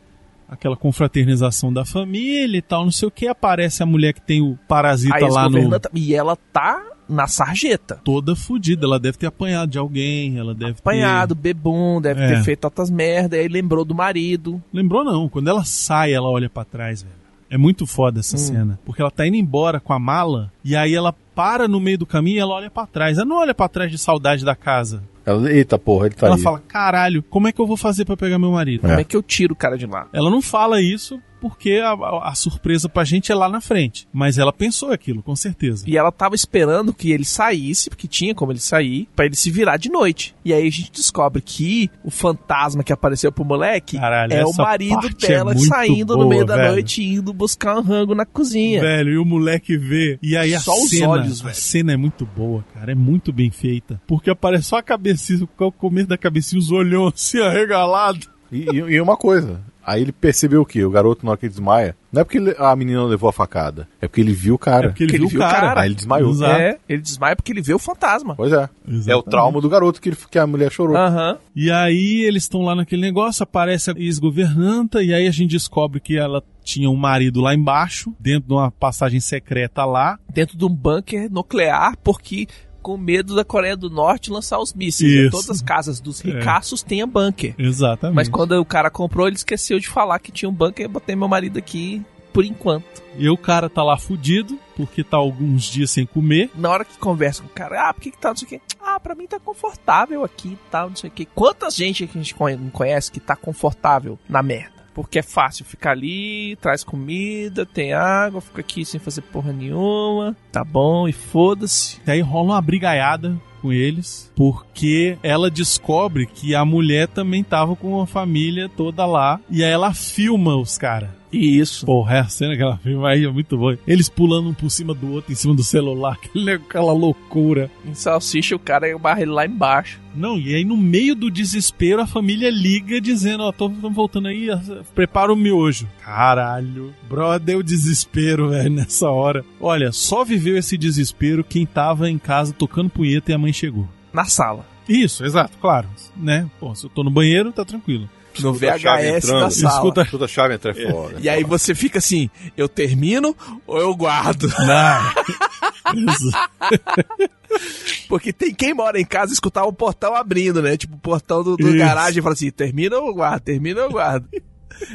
aquela confraternização da família e tal, não sei o que, aparece a mulher que tem o parasita lá no E ela tá na sarjeta. toda fodida, ela deve ter apanhado de alguém, ela deve Apanhado, bebum, deve É. ter feito altas merdas. Aí lembrou do marido. ter... Lembrou não, quando ela sai, ela olha pra trás, velho. É muito foda essa Hum. cena, porque ela tá indo embora com a mala e aí ela para no meio do caminho e ela olha pra trás. Ela não olha pra trás de saudade da casa. Ela, eita porra, ele tá ela aí. fala: "Caralho, como é que eu vou fazer pra pegar meu marido?" Como é que eu tiro o cara de lá? Ela não fala isso porque a, a- a surpresa pra gente é lá na frente. Mas ela pensou aquilo, com certeza. E ela tava esperando que ele saísse, porque tinha como ele sair, pra ele se virar de noite. E aí a gente descobre que o fantasma que apareceu pro moleque Caralho, é o marido é dela muito saindo no boa, meio da velho. noite e indo buscar um rango na cozinha. Velho, e o moleque vê. E aí a Só os cena, olhos, a velho. cena é muito boa, cara. É muito bem feita. Porque aparece só a cabecinha, o começo da cabecinha, os olhão assim, arregalado. E, e- e uma coisa, aí ele percebeu o quê? O garoto na hora que ele desmaia, não é porque ele- a menina levou a facada, é porque ele viu o cara. É porque ele Porque viu o cara. Aí ele desmaiou. Exato. É, ele desmaia porque ele vê o fantasma. Pois é. É o Exatamente. trauma do garoto que, ele- que a mulher chorou. Aham. E aí eles estão lá naquele negócio, aparece a ex-governanta, e aí a gente descobre que ela tinha um marido lá embaixo, dentro de uma passagem secreta lá. Dentro de um bunker nuclear, porque com medo da Coreia do Norte lançar os mísseis. Isso. Né? Todas as casas dos ricaços têm a bunker. Exatamente. Mas quando o cara comprou, ele esqueceu de falar que tinha um bunker e botei meu marido aqui por enquanto. E o cara tá lá fudido, porque tá alguns dias sem comer. Na hora que conversa com o cara, ah, por que, que tá não sei o quê? Ah, pra mim tá confortável aqui e tal, não sei o quê. Quantas gente que a gente conhece que tá confortável na merda? Porque é fácil ficar ali, traz comida, tem água, fica aqui sem fazer porra nenhuma, tá bom, e foda-se. E aí rola uma brigaiada com eles, porque ela descobre que a mulher também tava com a família toda lá, e aí ela filma os caras. Isso. Porra, é a cena que ela filma aí é muito boa. Eles pulando um por cima do outro, em cima do celular, *laughs* aquela loucura. Em salsicha, o cara barra ele lá embaixo. Não, e aí no meio do desespero a família liga dizendo, ó, tô, tô voltando aí, prepara o miojo. Caralho, brother, o desespero, *laughs* velho, nessa hora. Olha, só viveu esse desespero quem tava em casa tocando punheta e a mãe chegou. Na sala. Isso, exato, claro, né? Pô, se eu tô no banheiro, tá tranquilo. No Escuta VHS da sala. Escuta- Toda a chave entra é. E aí você fica assim, eu termino ou eu guardo? Não. Isso. *laughs* Porque tem quem mora em casa e escutar o portão abrindo, né? Tipo, o portão do, do garagem e fala assim, termina ou eu guardo, termina ou eu guardo.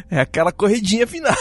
É aquela corridinha final.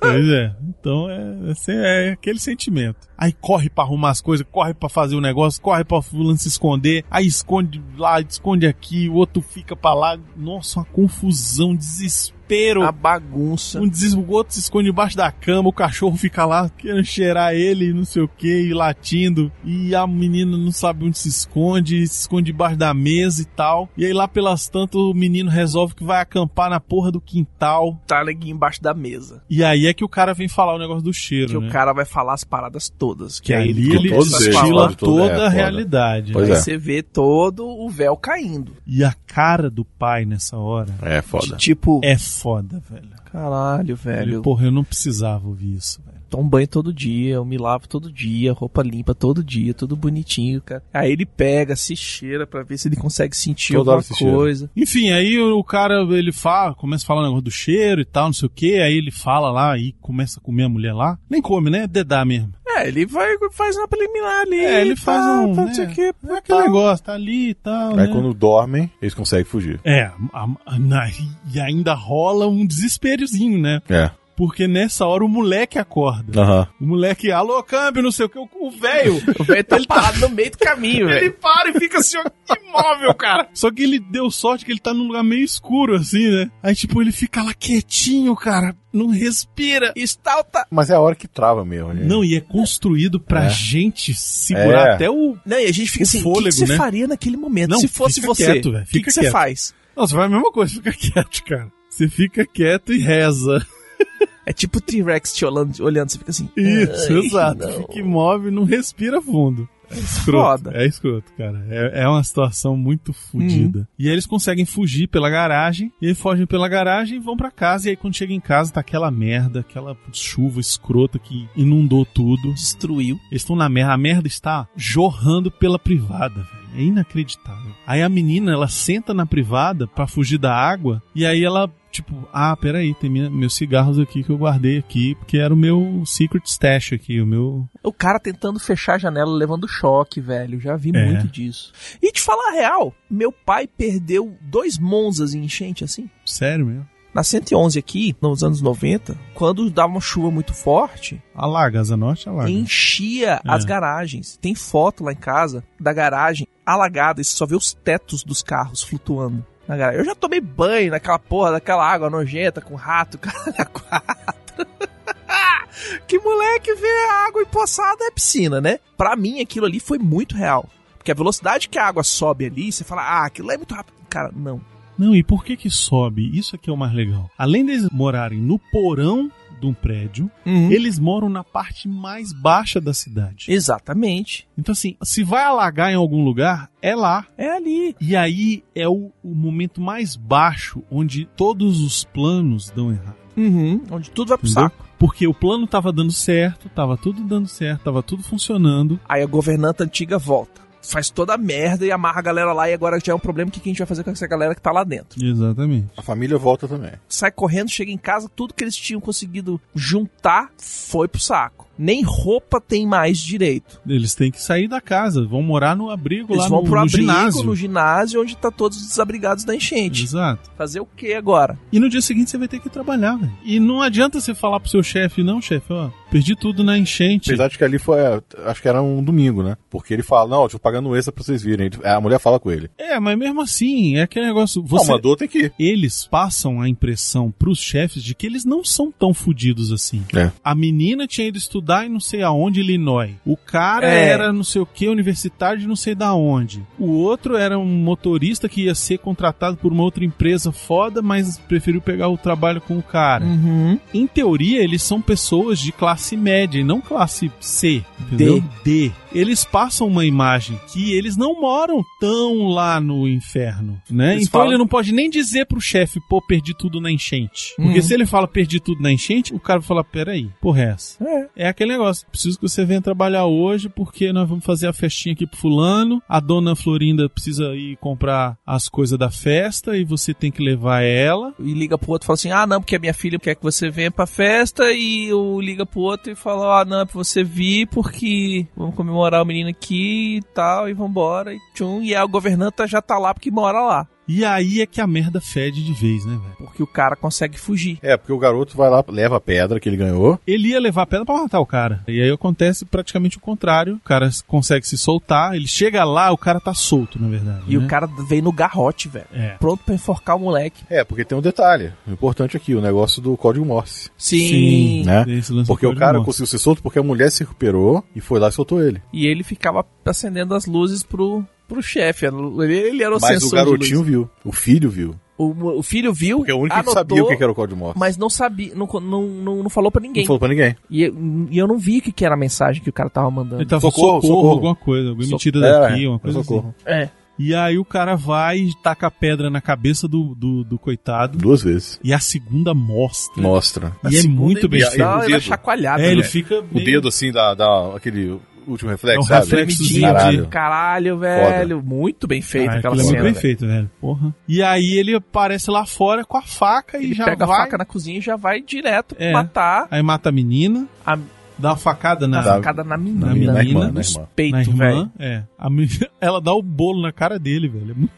Pois é. Então é, esse é aquele sentimento. Aí corre pra arrumar as coisas, corre pra fazer o negócio, corre pra fulano se esconder, aí esconde lá, esconde aqui, o outro fica pra lá. Nossa, uma confusão, desespero. A bagunça. Um des... O outro se esconde embaixo da cama, o cachorro fica lá querendo cheirar ele, não sei o que, e latindo. E a menina não sabe onde se esconde, se esconde debaixo da mesa e tal. E aí lá pelas tantas o menino resolve que vai acampar na porra do quintal. Tá ali embaixo da mesa. E aí é que o cara vem falar o negócio do cheiro, Que né? o cara vai falar as paradas todas. Que aí ali ele eles, destila de toda é, a realidade. Pois Aí é. você vê todo o véu caindo. E a cara do pai nessa hora É foda. Tipo, é foda, velho. caralho, velho. Ele, porra, eu não precisava ouvir isso, velho. Tomo banho todo dia, eu me lavo todo dia, roupa limpa todo dia, tudo bonitinho, cara. Aí ele pega, se cheira pra ver se ele consegue sentir Toda alguma se cheira. coisa. Enfim, aí o o cara, ele fala, começa a falar o negócio do cheiro e tal, não sei o que, aí ele fala lá e começa a comer a mulher lá. Nem come, né? Dedar mesmo. É, ele vai faz uma preliminar ali. É, ele faz tá, um, tá, né, quê, É tá. aquele negócio, tá ali e tal, Aí né? quando dormem, eles conseguem fugir. É, a- a- na- e ainda rola um desesperozinho, né? É. Porque nessa hora o moleque acorda. Aham. O moleque, alô, câmbio, não sei o que, o o velho. *laughs* O velho tá parado no meio do caminho, Ele velho. para e fica assim, ó, imóvel, cara. Só que ele deu sorte que ele tá num lugar meio escuro, assim, né? Aí, tipo, ele fica lá quietinho, cara. Não respira. Estalta. Mas é a hora que trava mesmo, né? Não, e é construído pra É. gente segurar É. até o. Não, e a gente fica O assim, o fôlego, que, que você né? faria naquele momento? Não, Se fosse fica você, o que, que você faz? Nossa, vai a mesma coisa, fica *laughs* quieto, cara. Você fica quieto e reza. *laughs* É tipo o T-Rex te olhando, olhando, você fica assim. Isso, "Ai, exato. não." Fica imóvel e não respira fundo. É escroto. Foda. É escroto, cara. É, é uma situação muito fodida. Uhum. E aí eles conseguem fugir pela garagem. E aí fogem pela garagem e vão pra casa. E aí quando chega em casa tá aquela merda, aquela chuva escrota que inundou tudo. Destruiu. Eles estão na merda. A merda está jorrando pela privada, velho. É inacreditável. Aí a menina, ela senta na privada pra fugir da água. E aí ela, tipo, ah, peraí, tem minha, meus cigarros aqui que eu guardei aqui. Porque era o meu secret stash aqui, o meu... O cara tentando fechar a janela, levando choque, velho. Já vi É. muito disso. E te falar a real, meu pai perdeu dois Monzas em enchente assim. Sério mesmo? Na 111 aqui, nos anos 90, quando dava uma chuva muito forte, Alaga, Asa Norte alaga. enchia as É. garagens. Tem foto lá em casa da garagem alagada e você só vê os tetos dos carros flutuando. Na garagem. Eu já tomei banho naquela porra, daquela água nojenta com rato, *laughs* cara, quatro. *laughs* que moleque vê água empoçada é piscina, né? Pra mim aquilo ali foi muito real. Porque a velocidade que a água sobe ali, você fala, ah, aquilo é muito rápido. Cara, não. Não, e por que que sobe? Isso aqui é o mais legal. Além deles morarem no porão de um prédio, eles moram na parte mais baixa da cidade. Exatamente. Então assim, se vai alagar em algum lugar, é lá. É ali. E aí é o, o momento mais baixo onde todos os planos dão errado. Uhum. Onde tudo vai pro Entendeu? saco. Porque o plano tava dando certo, tava tudo dando certo, tava tudo funcionando. Aí a governanta antiga volta. Faz toda a merda e amarra a galera lá e agora já é um problema. O que que a gente vai fazer com essa galera que tá lá dentro? Exatamente. A família volta também. Sai correndo, chega em casa, tudo que eles tinham conseguido juntar foi pro saco. Nem roupa tem mais direito. Eles têm que sair da casa, vão morar no abrigo Eles lá vão no, pro no abrigo, ginásio. no ginásio, onde tá todos os desabrigados da enchente. Exato. Fazer o que agora? E no dia seguinte você vai ter que trabalhar, velho. E não adianta você falar pro seu chefe, não, chefe, ó, Perdi tudo na enchente. Apesar de que ali foi, acho que era um domingo, né? Porque ele fala, não, eu tô pagando extra pra vocês virem. A mulher fala com ele. É, mas mesmo assim, é aquele negócio. Não, Você, mandou, tem que ir. eles passam a impressão pros chefes de que eles não são tão fodidos assim. É. A menina tinha ido estudar em não sei aonde, Illinois. O cara É. era não sei o que, universitário de não sei da onde. O outro era um motorista que ia ser contratado por uma outra empresa foda, mas preferiu pegar o trabalho com o cara. Uhum. Em teoria, eles são pessoas de classe média e não classe C, entendeu? D. Eles passam uma imagem que eles não moram tão lá no inferno, né? Eles então falam- ele não pode nem dizer pro chefe, pô, perdi tudo na enchente. Porque Uhum. se ele fala perdi tudo na enchente, o cara vai falar, peraí, porra é essa? É. É aquele negócio, preciso que você venha trabalhar hoje porque nós vamos fazer a festinha aqui pro fulano, a dona Florinda precisa ir comprar as coisas da festa e você tem que levar ela. E liga pro outro e fala assim: ah, não, porque a minha filha quer que você venha pra festa. E o liga pro outro e fala: ah, não, é pra você vir porque vamos comemorar o menino aqui e tal, e vambora. E tchum. E o governanta já tá lá porque mora lá. E aí é que a merda fede de vez, né, velho? Porque o cara consegue fugir. É, porque o garoto vai lá, leva a pedra que ele ganhou. Ele ia levar a pedra pra matar o cara. E aí acontece praticamente o contrário. O cara consegue se soltar, ele chega lá, o cara tá solto, na verdade. E né? o cara veio no garrote, velho. É. Pronto pra enforcar o moleque. É, porque tem um detalhe importante aqui, o negócio do código Morse. Sim. Né? Esse lance Porque o cara código conseguiu ser solto porque a mulher se recuperou e foi lá e soltou ele. E ele ficava acendendo as luzes pro, pro chefe. Ele, ele era o Mas sensor o de garotinho luz. viu, o filho viu. O, o filho viu, Porque é o único que anotou, sabia o que que era o código Morse. mas não sabia, não, não, não, não falou pra ninguém. Não falou pra ninguém. E, eu- e eu não vi o que, que era a mensagem que o cara tava mandando. Ele tava Socorro, socorro, socorro. alguma coisa, alguma So- mentira É, daqui, uma coisa socorro. assim. É. E aí o cara vai e taca a pedra na cabeça do, do, do coitado. Duas vezes. E a segunda mostra. Mostra. E é muito bem e aí- feito. Dá o uma dedo. chacoalhada. É, ele né? fica O bem- dedo assim, dá, dá aquele último É reflexo, um sabe? Caralho. de caralho, velho. Muito bem feito Ah, aquela é cena. muito bem velho. feito, velho. Porra. E aí ele aparece lá fora com a faca e Ele já pega vai. a faca na cozinha e já vai direto É. matar Aí mata a menina, a, dá uma facada na, a Dá- facada na menina. na menina, na irmã, no na irmã. peito, na irmã. velho. É. A menina, *laughs* ela dá o bolo na cara dele, velho. É muito,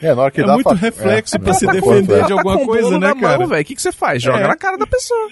É, na hora que é dá muito fa- reflexo é, pra é, se tá defender de tá alguma coisa, bolo né, na cara? O que, que você faz? Joga É. na cara da pessoa.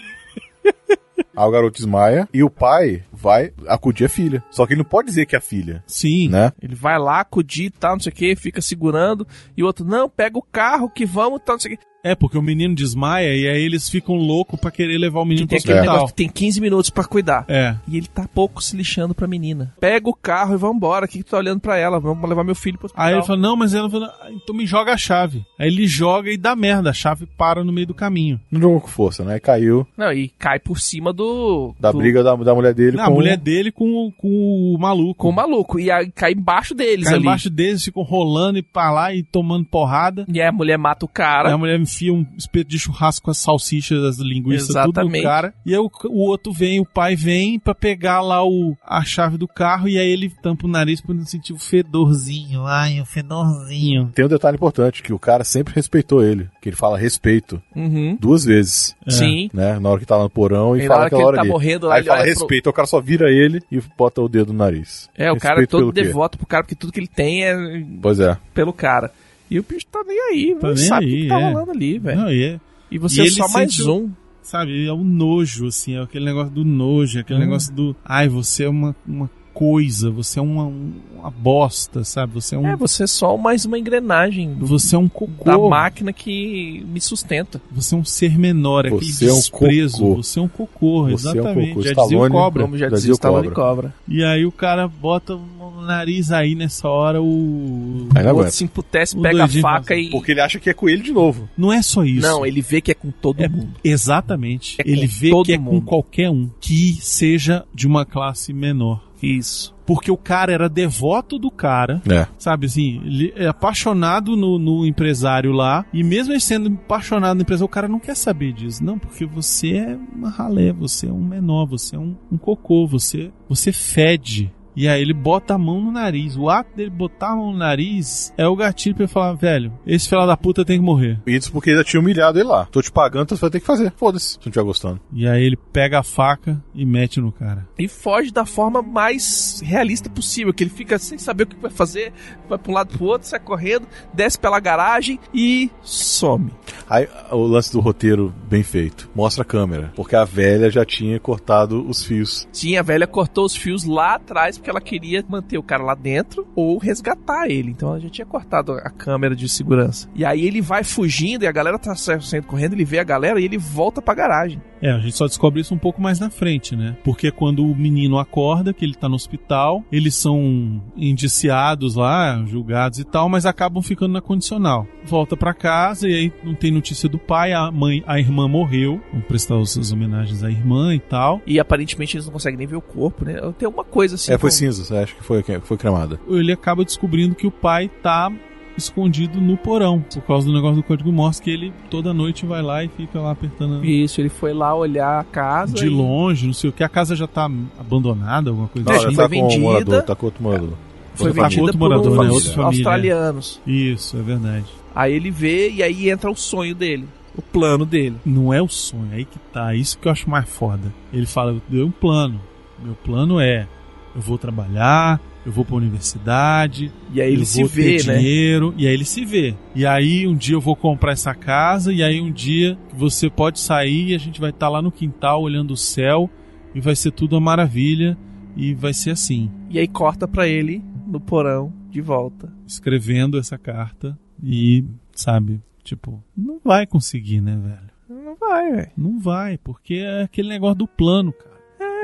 *laughs* Aí o garoto desmaia e o pai vai acudir a filha. Só que ele não pode dizer que é a filha, Sim. né? Ele vai lá, acudir e tal, não sei o que, fica segurando. E o outro, não, pega o carro que vamos, tal, não sei o que. É, porque o menino desmaia e aí eles ficam loucos pra querer levar o menino Tem pro aquele hospital. negócio que tem 15 minutos pra cuidar. É. E ele tá pouco se lixando pra menina. Pega o carro e vambora. O que, que tu tá olhando pra ela? Vamos levar meu filho pro hospital. Aí ele fala, não, mas ela fala, "Ah, então me joga a chave. Aí ele joga e dá merda, a chave para no meio do caminho. Não jogou com força, né? Caiu Não, e cai por cima do. da do- briga da, da mulher dele Não, com a mulher dele com, o- com o maluco. Com o maluco. E aí cai embaixo deles Cai ali. embaixo deles, ficam rolando e pra lá e tomando porrada. E aí a mulher mata o Aí cara. a mulher enfia um espeto de churrasco com as salsichas, as linguiças, tudo no Exatamente. cara. E aí o, o outro vem, o pai vem pra pegar lá o, a chave do carro e aí ele tampa o nariz pra não sentir o fedorzinho. Ai, o fedorzinho. Tem um detalhe importante, que o cara sempre respeitou ele. Que ele fala respeito Uhum. duas vezes, É. Sim. né? Na hora que tá lá no porão e, E hora que ele hora tá ali. morrendo lá, Aí ele fala olha pro- respeito, o cara só vira ele e bota o dedo no nariz. É, o cara é Respeito todo devoto pro cara, porque tudo que ele tem é Pois é. pelo cara. E o bicho tá nem aí, Tá nem sabe o que aí, tá é. rolando ali, velho. Não, e é, E você E é só mais um. sabe, é o nojo, assim, é aquele negócio do nojo, é aquele Uhum. negócio do, ai, você é uma, uma coisa, você é uma, uma bosta, sabe? Você é um, É, você é só mais uma engrenagem do- você é um cocô. da máquina que me sustenta. Você é um ser menor, é aquele Você é um desprezo. cocô. Você é um cocô, Você é um exatamente. cocô. Já dizia o cobra. Como já Já dizia o o Stallone Cobra. E aí o cara bota no nariz aí nessa hora o. Aí O outro se emputece, O pega a faca fala e... Porque ele acha que é com ele de novo. Não é só isso. Não, ele vê que é com todo É, mundo. exatamente. É ele vê que é com mundo. qualquer um que seja de uma classe menor. Isso. Porque o cara era devoto do cara, É. sabe assim, ele é apaixonado no, no empresário lá, e mesmo ele sendo apaixonado no empresário, o cara não quer saber disso. Não, porque você é uma ralé, você é um menor, você é um, um cocô, você, você fede. E aí ele bota a mão no nariz. O ato dele botar a mão no nariz é o gatilho pra ele falar, velho, esse filho da puta tem que morrer. Isso porque ele já tinha humilhado ele lá. Tô te pagando, então você vai ter que fazer. Foda-se, se não estiver gostando. E aí ele pega a faca e mete no cara. E foge da forma mais realista possível, que ele fica sem saber o que vai fazer, vai pra um lado pro outro, sai correndo, desce pela garagem e some. Aí o lance do roteiro bem feito. Mostra a câmera. Porque a velha já tinha cortado os fios. Sim, a velha cortou os fios lá atrás porque ela queria manter o cara lá dentro ou resgatar ele. Então ela já tinha cortado a câmera de segurança. E aí ele vai fugindo e a galera tá saindo correndo, ele vê a galera e ele volta pra garagem. É, a gente só descobre isso um pouco mais na frente, né? Porque quando o menino acorda, que ele tá no hospital, eles são indiciados lá, julgados e tal, mas acabam ficando na condicional. Volta pra casa e aí não tem notícia do pai, a mãe, a irmã morreu. Vão prestar as homenagens à irmã e tal. E aparentemente eles não conseguem nem ver o corpo, né? Tem alguma coisa assim. É, foi com- cinza, acho que foi, foi cremada. Ele acaba descobrindo que o pai tá escondido no porão, por causa do negócio do código Morse, que ele toda noite vai lá e fica lá apertando Isso, ele foi lá olhar a casa. de e- longe, não sei o que. A casa já tá abandonada, alguma coisa Não, assim. já tá foi com um vendida. morador, tá com outro morador. Foi Outra vendida outro por morador, uns né? Família. australianos. Isso, é verdade. Aí ele vê e aí entra o sonho dele, o plano dele. Não é o sonho, é aí que tá. Isso que eu acho mais foda. Ele fala, eu dei um plano. Meu plano é, eu vou trabalhar, eu vou pra universidade, E aí ele eu se vou vê, ter né? dinheiro, e aí ele se vê. E aí um dia eu vou comprar essa casa, e aí um dia você pode sair e a gente vai estar lá no quintal olhando o céu, e vai ser tudo uma maravilha, e vai ser assim. E aí corta pra ele no porão de volta. Escrevendo essa carta, e, sabe, tipo, não vai conseguir, né, velho? Não vai, velho. Não vai, porque é aquele negócio do plano, cara.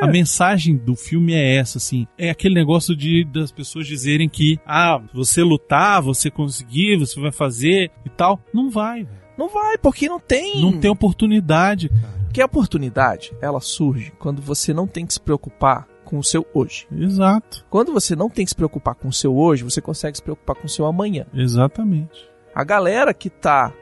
A mensagem do filme é essa, assim. É aquele negócio de das pessoas dizerem que, ah, você lutar, você conseguir, você vai fazer e tal. Não vai. Não vai, porque não tem. Não tem oportunidade, cara. Porque a oportunidade, ela surge quando você não tem que se preocupar com o seu hoje. Exato. Quando você não tem que se preocupar com o seu hoje, você consegue se preocupar com o seu amanhã. Exatamente. A galera que tá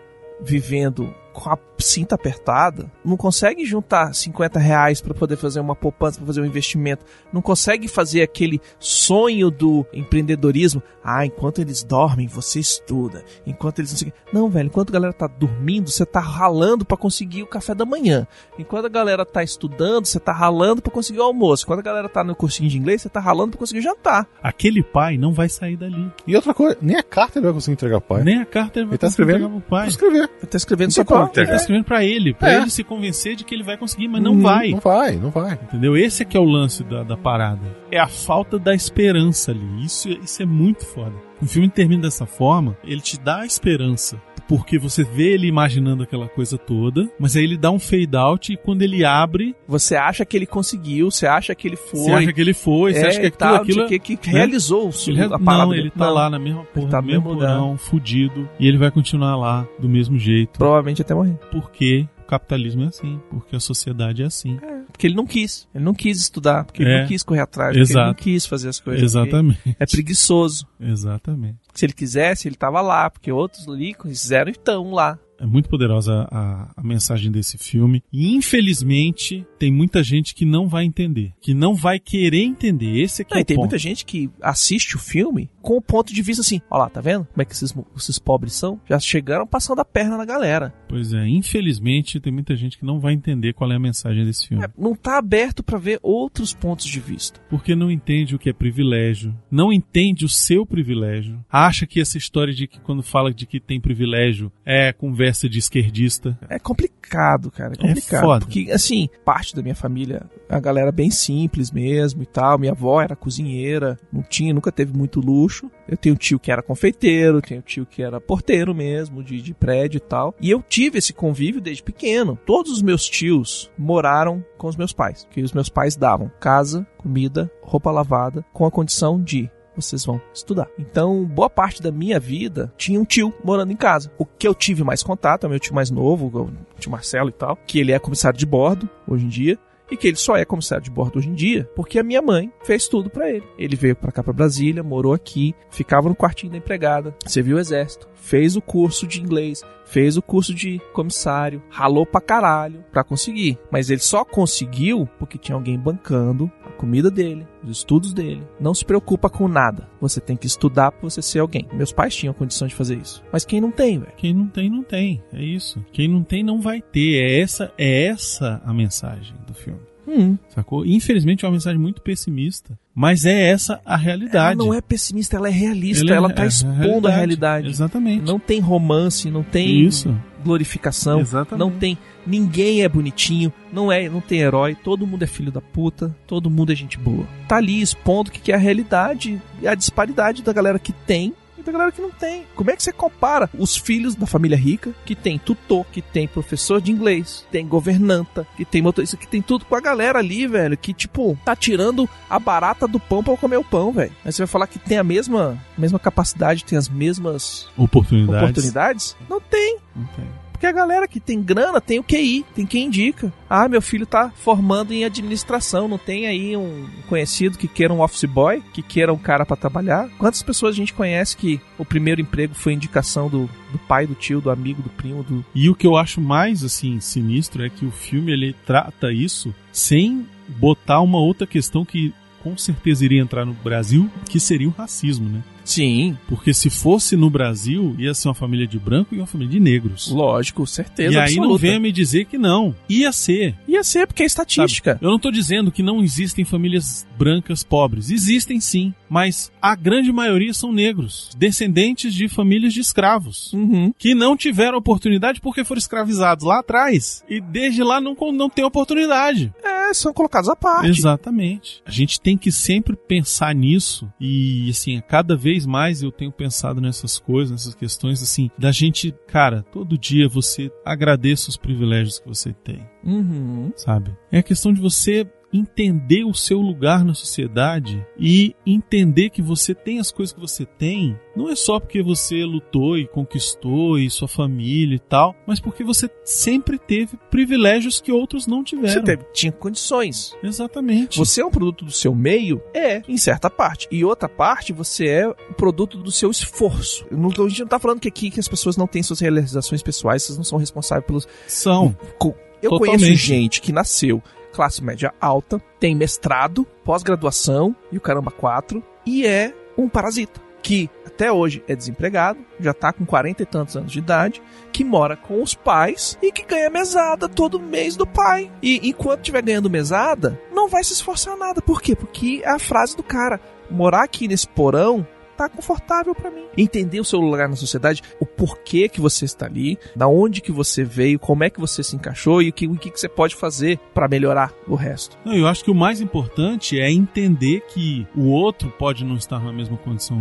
vivendo com a cinta apertada não consegue juntar 50 reais para poder fazer uma poupança, para fazer um investimento, não consegue fazer aquele sonho do empreendedorismo. Ah, enquanto eles dormem, você estuda. Enquanto eles não. Não, velho, enquanto a galera tá dormindo, você tá ralando para conseguir o café da manhã. Enquanto a galera tá estudando, você tá ralando para conseguir o almoço. Enquanto a galera tá no cursinho de inglês, você tá ralando para conseguir o jantar. Aquele pai não vai sair dali. E outra coisa, nem a carta ele vai conseguir entregar pro pai. Nem a carta ele vai Ele tá conseguir escrevendo entregar pro pai. Vou escrever. Ele tá escrevendo só pra entregar. Ele tá escrevendo pra ele, pra É. ele se convencer de que ele vai conseguir, mas não vai. Não vai, não vai. Entendeu? Esse é que é o lance da, da parada. É a falta da esperança ali. Isso, isso é muito foda. O filme termina dessa forma, ele te dá a esperança. Porque você vê ele imaginando aquela coisa toda, mas aí ele dá um fade out e quando ele abre, Você acha que ele conseguiu, você acha que ele foi. você acha que ele foi, você é, acha que aquilo, tal, aquilo que, que né? realizou o Ele, a parada não, ele tá Não, lá na mesma porra, tá no mesmo porão, fudido, e ele vai continuar lá do mesmo jeito. Provavelmente até morrer. Porque capitalismo é assim, porque a sociedade é assim. Porque ele não quis. Ele não quis estudar, porque ele É. não quis correr atrás, porque ele não Exato. quis fazer as coisas. Exatamente. É preguiçoso. Exatamente. Se ele quisesse, ele tava lá, porque outros ali fizeram e estão lá. É muito poderosa a, a mensagem desse filme. E infelizmente tem muita gente que não vai entender. Que não vai querer entender. Esse aqui Não, é o tem ponto. muita gente que assiste o filme com o ponto de vista assim: ó lá, tá vendo? Como é que esses, esses pobres são? Já chegaram passando a perna na galera. Pois é, infelizmente tem muita gente que não vai entender qual é a mensagem desse filme. É, não tá aberto pra ver outros pontos de vista. Porque não entende o que é privilégio. Não entende o seu privilégio. Acha que essa história de que quando fala de que tem privilégio é conversa de esquerdista. É complicado, cara. É É complicado. foda. Porque, assim, parte da minha família, a galera bem simples mesmo e tal. Minha avó era cozinheira, não tinha, nunca teve muito luxo. Eu tenho tio que era confeiteiro, tenho tio que era porteiro mesmo, de, de prédio e tal. E eu tive esse convívio desde pequeno. Todos os meus tios moraram com os meus pais. Que os meus pais davam casa, comida, roupa lavada, com a condição de vocês vão estudar. Então, boa parte da minha vida tinha um tio morando em casa. O que eu tive mais contato é meu tio mais novo, o tio Marcelo e tal, que ele é comissário de bordo hoje em dia. E que ele só é comissário de bordo hoje em dia porque a minha mãe fez tudo pra ele. Ele veio pra cá pra Brasília, morou aqui, ficava no quartinho da empregada, serviu o exército, fez o curso de inglês, fez o curso de comissário, ralou pra caralho pra conseguir. Mas ele só conseguiu porque tinha alguém bancando comida dele, os estudos dele. Não se preocupa com nada. Você tem que estudar pra você ser alguém. Meus pais tinham condição de fazer isso. Mas quem não tem, velho? Quem não tem, não tem. É isso. Quem não tem, não vai ter. É essa, é essa a mensagem do filme. Hum. Sacou? Infelizmente é uma mensagem muito pessimista. Mas é essa a Ela realidade. não é pessimista, ela é realista. Ela é- Ela tá é a expondo a realidade. Exatamente. Não tem romance, não tem Isso. Glorificação, Exatamente. não tem ninguém é bonitinho, não é, não tem herói, todo mundo é filho da puta, todo mundo é gente boa. Tá ali expondo o que que é a realidade e a disparidade da galera que tem da galera que não tem. Como é que você compara os filhos da família rica, que tem tutor, que tem professor de inglês, tem governanta, que tem motorista, que tem tudo com a galera ali, velho, que tipo, tá tirando a barata do pão pra comer o pão, velho. Aí você vai falar que tem a mesma, mesma capacidade, tem as mesmas Oportunidades. oportunidades? Não tem. Não tem. Porque a galera que tem grana tem o QI, tem quem indica. Ah, meu filho tá formando em administração, não tem aí um conhecido que queira um office boy, que queira um cara pra trabalhar. Quantas pessoas a gente conhece que o primeiro emprego foi indicação do, do pai, do tio, do amigo, do primo, do. E o que eu acho mais assim sinistro é que o filme ele trata isso sem botar uma outra questão que com certeza iria entrar no Brasil, que seria o racismo, né? Sim, Porque se fosse no Brasil, ia ser uma família de branco e uma família de negros. lógico, certeza. e aí não absoluta. venha me dizer que não. Ia ser. Ia ser porque é estatística. Eu não tô dizendo que não existem famílias brancas pobres. Existem sim, mas a grande maioria são negros, descendentes de famílias de escravos. Uhum. Que não tiveram oportunidade porque foram escravizados lá atrás. E desde lá não, não tem oportunidade. É, são colocados à parte. Exatamente. A gente tem que sempre pensar nisso. E, assim, a cada vez mais eu tenho pensado nessas coisas, nessas questões, assim, da gente, cara, todo dia você agradeça os privilégios que você tem, Uhum. sabe? É a questão de você entender o seu lugar na sociedade e entender que você tem as coisas que você tem, não é só porque você lutou e conquistou e sua família e tal, mas porque você sempre teve privilégios que outros não tiveram. Você teve, tinha condições. Exatamente. Você é um produto do seu meio? É, em certa parte. E outra parte, você é o produto do seu esforço. Não, a gente não tá falando que aqui que as pessoas não têm suas realizações pessoais, vocês não são responsáveis pelos. São. Co- Eu Totalmente. conheço gente que nasceu classe média alta, tem mestrado, pós-graduação e o caramba 4, e é um parasita. Que até hoje é desempregado, já tá com 40 e tantos anos de idade, que mora com os pais e que ganha mesada todo mês do pai. E enquanto estiver ganhando mesada, não vai se esforçar nada. Por quê? Porque é a frase do cara: morar aqui nesse porão tá confortável pra mim. Entender o seu lugar na sociedade, o porquê que você está ali, da onde que você veio, como é que você se encaixou e o que, o que que você pode fazer pra melhorar o resto. Não, eu acho que o mais importante é entender que o outro pode não estar na mesma condição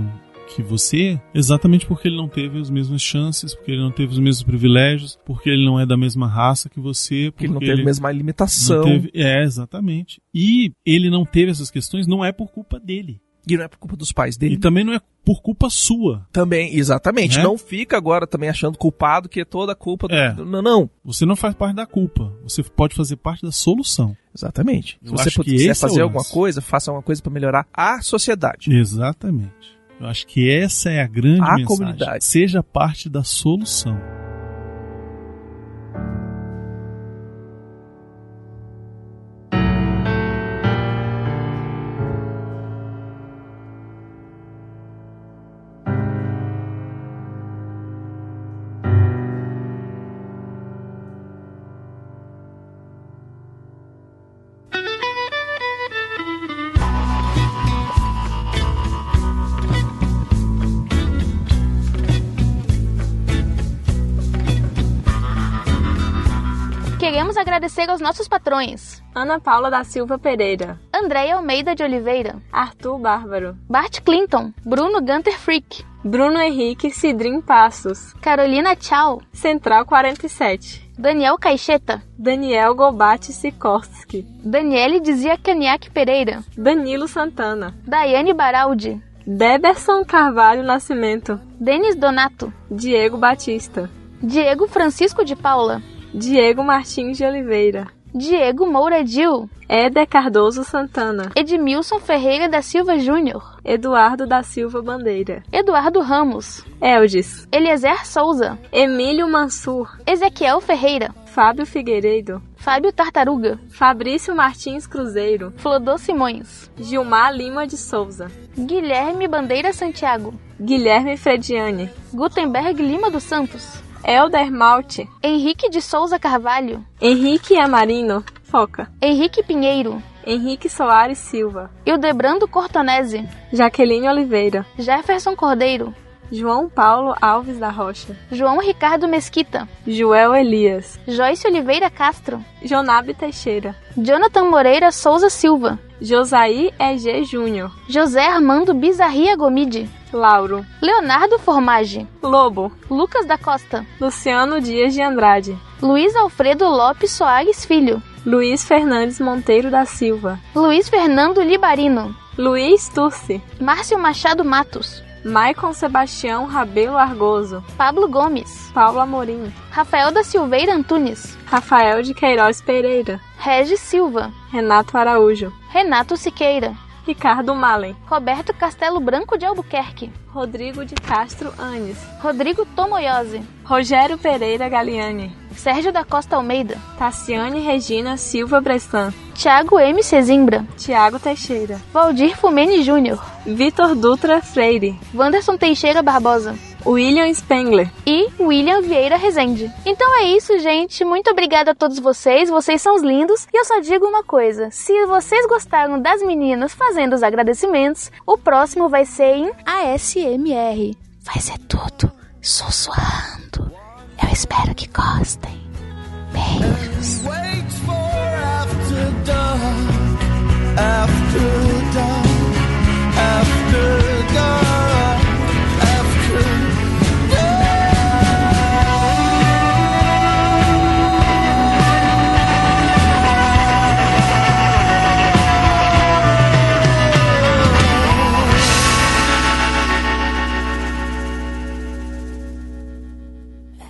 que você, exatamente porque ele não teve as mesmas chances, porque ele não teve os mesmos privilégios, porque ele não é da mesma raça que você, Porque ele não teve a mesma limitação. teve- é, exatamente. E ele não teve essas questões não é por culpa dele. E não é por culpa dos pais E dele. também não é por culpa sua. Também, exatamente. Né? Não fica agora também achando culpado que é toda a culpa do. É. Não, não. Você não faz parte da culpa. Você pode fazer parte da solução. Exatamente. Se Eu você acho que quiser é fazer lance. alguma coisa, faça alguma coisa pra melhorar a sociedade. Exatamente. Eu acho que essa é a grande A mensagem. comunidade. Seja parte da solução. Agradecer aos nossos patrões: Ana Paula da Silva Pereira, Andréia Almeida de Oliveira, Arthur Bárbaro, Bart Clinton, Bruno Gunter Freak, Bruno Henrique Cidrim Passos, Carolina Tchau, Central 47, Daniel Caixeta, Daniel Gobate Sikorski, Daniele Dizia Caniac Pereira, Danilo Santana, Daiane Baraldi, Deberson Carvalho Nascimento, Denis Donato, Diego Batista, Diego Francisco de Paula, Diego Martins de Oliveira, Diego Moura Dil, Éder Cardoso Santana, Edmilson Ferreira da Silva Júnior, Eduardo da Silva Bandeira, Eduardo Ramos, Eldis, Eliezer Souza, Emílio Mansur, Ezequiel Ferreira, Fábio Figueiredo, Fábio Tartaruga, Fabrício Martins Cruzeiro, Flodô Simões, Gilmar Lima de Souza, Guilherme Bandeira Santiago, Guilherme Frediani, Gutenberg Lima dos Santos, Elder Malte, Henrique de Souza Carvalho, Henrique Amarino, Foca, Henrique Pinheiro, Henrique Soares Silva, Hildebrando Cortonese, Jaqueline Oliveira, Jefferson Cordeiro, João Paulo Alves da Rocha, João Ricardo Mesquita, Joel Elias, Joyce Oliveira Castro, Jonabe Teixeira, Jonathan Moreira Souza Silva, Josaí EG Júnior, José Armando Bizarria Gomide, Lauro, Leonardo Formage, Lobo, Lucas da Costa, Luciano Dias de Andrade, Luiz Alfredo Lopes Soares Filho, Luiz Fernandes Monteiro da Silva, Luiz Fernando Libarino, Luiz Turci, Márcio Machado Matos, Maicon Sebastião Rabelo Argoso, Pablo Gomes, Paulo Amorim, Rafael da Silveira Antunes, Rafael de Queiroz Pereira, Regis Silva, Renato Araújo, Renato Siqueira, Ricardo Malen, Roberto Castelo Branco de Albuquerque, Rodrigo de Castro Anes, Rodrigo Tomoyose, Rogério Pereira Galiani, Sérgio da Costa Almeida, Tassiane Regina Silva Bressan, Thiago M. Cezimbra, Tiago Teixeira, Valdir Fumene Júnior, Vitor Dutra Freire, Wanderson Teixeira Barbosa William Spengler e William Vieira Rezende. Então é isso, gente. Muito obrigada a todos vocês. Vocês são os lindos. E eu só digo uma coisa: se vocês gostaram das meninas fazendo os agradecimentos, o próximo vai ser em ASMR. Vai ser tudo sussurrando. Eu espero que gostem. Beijos.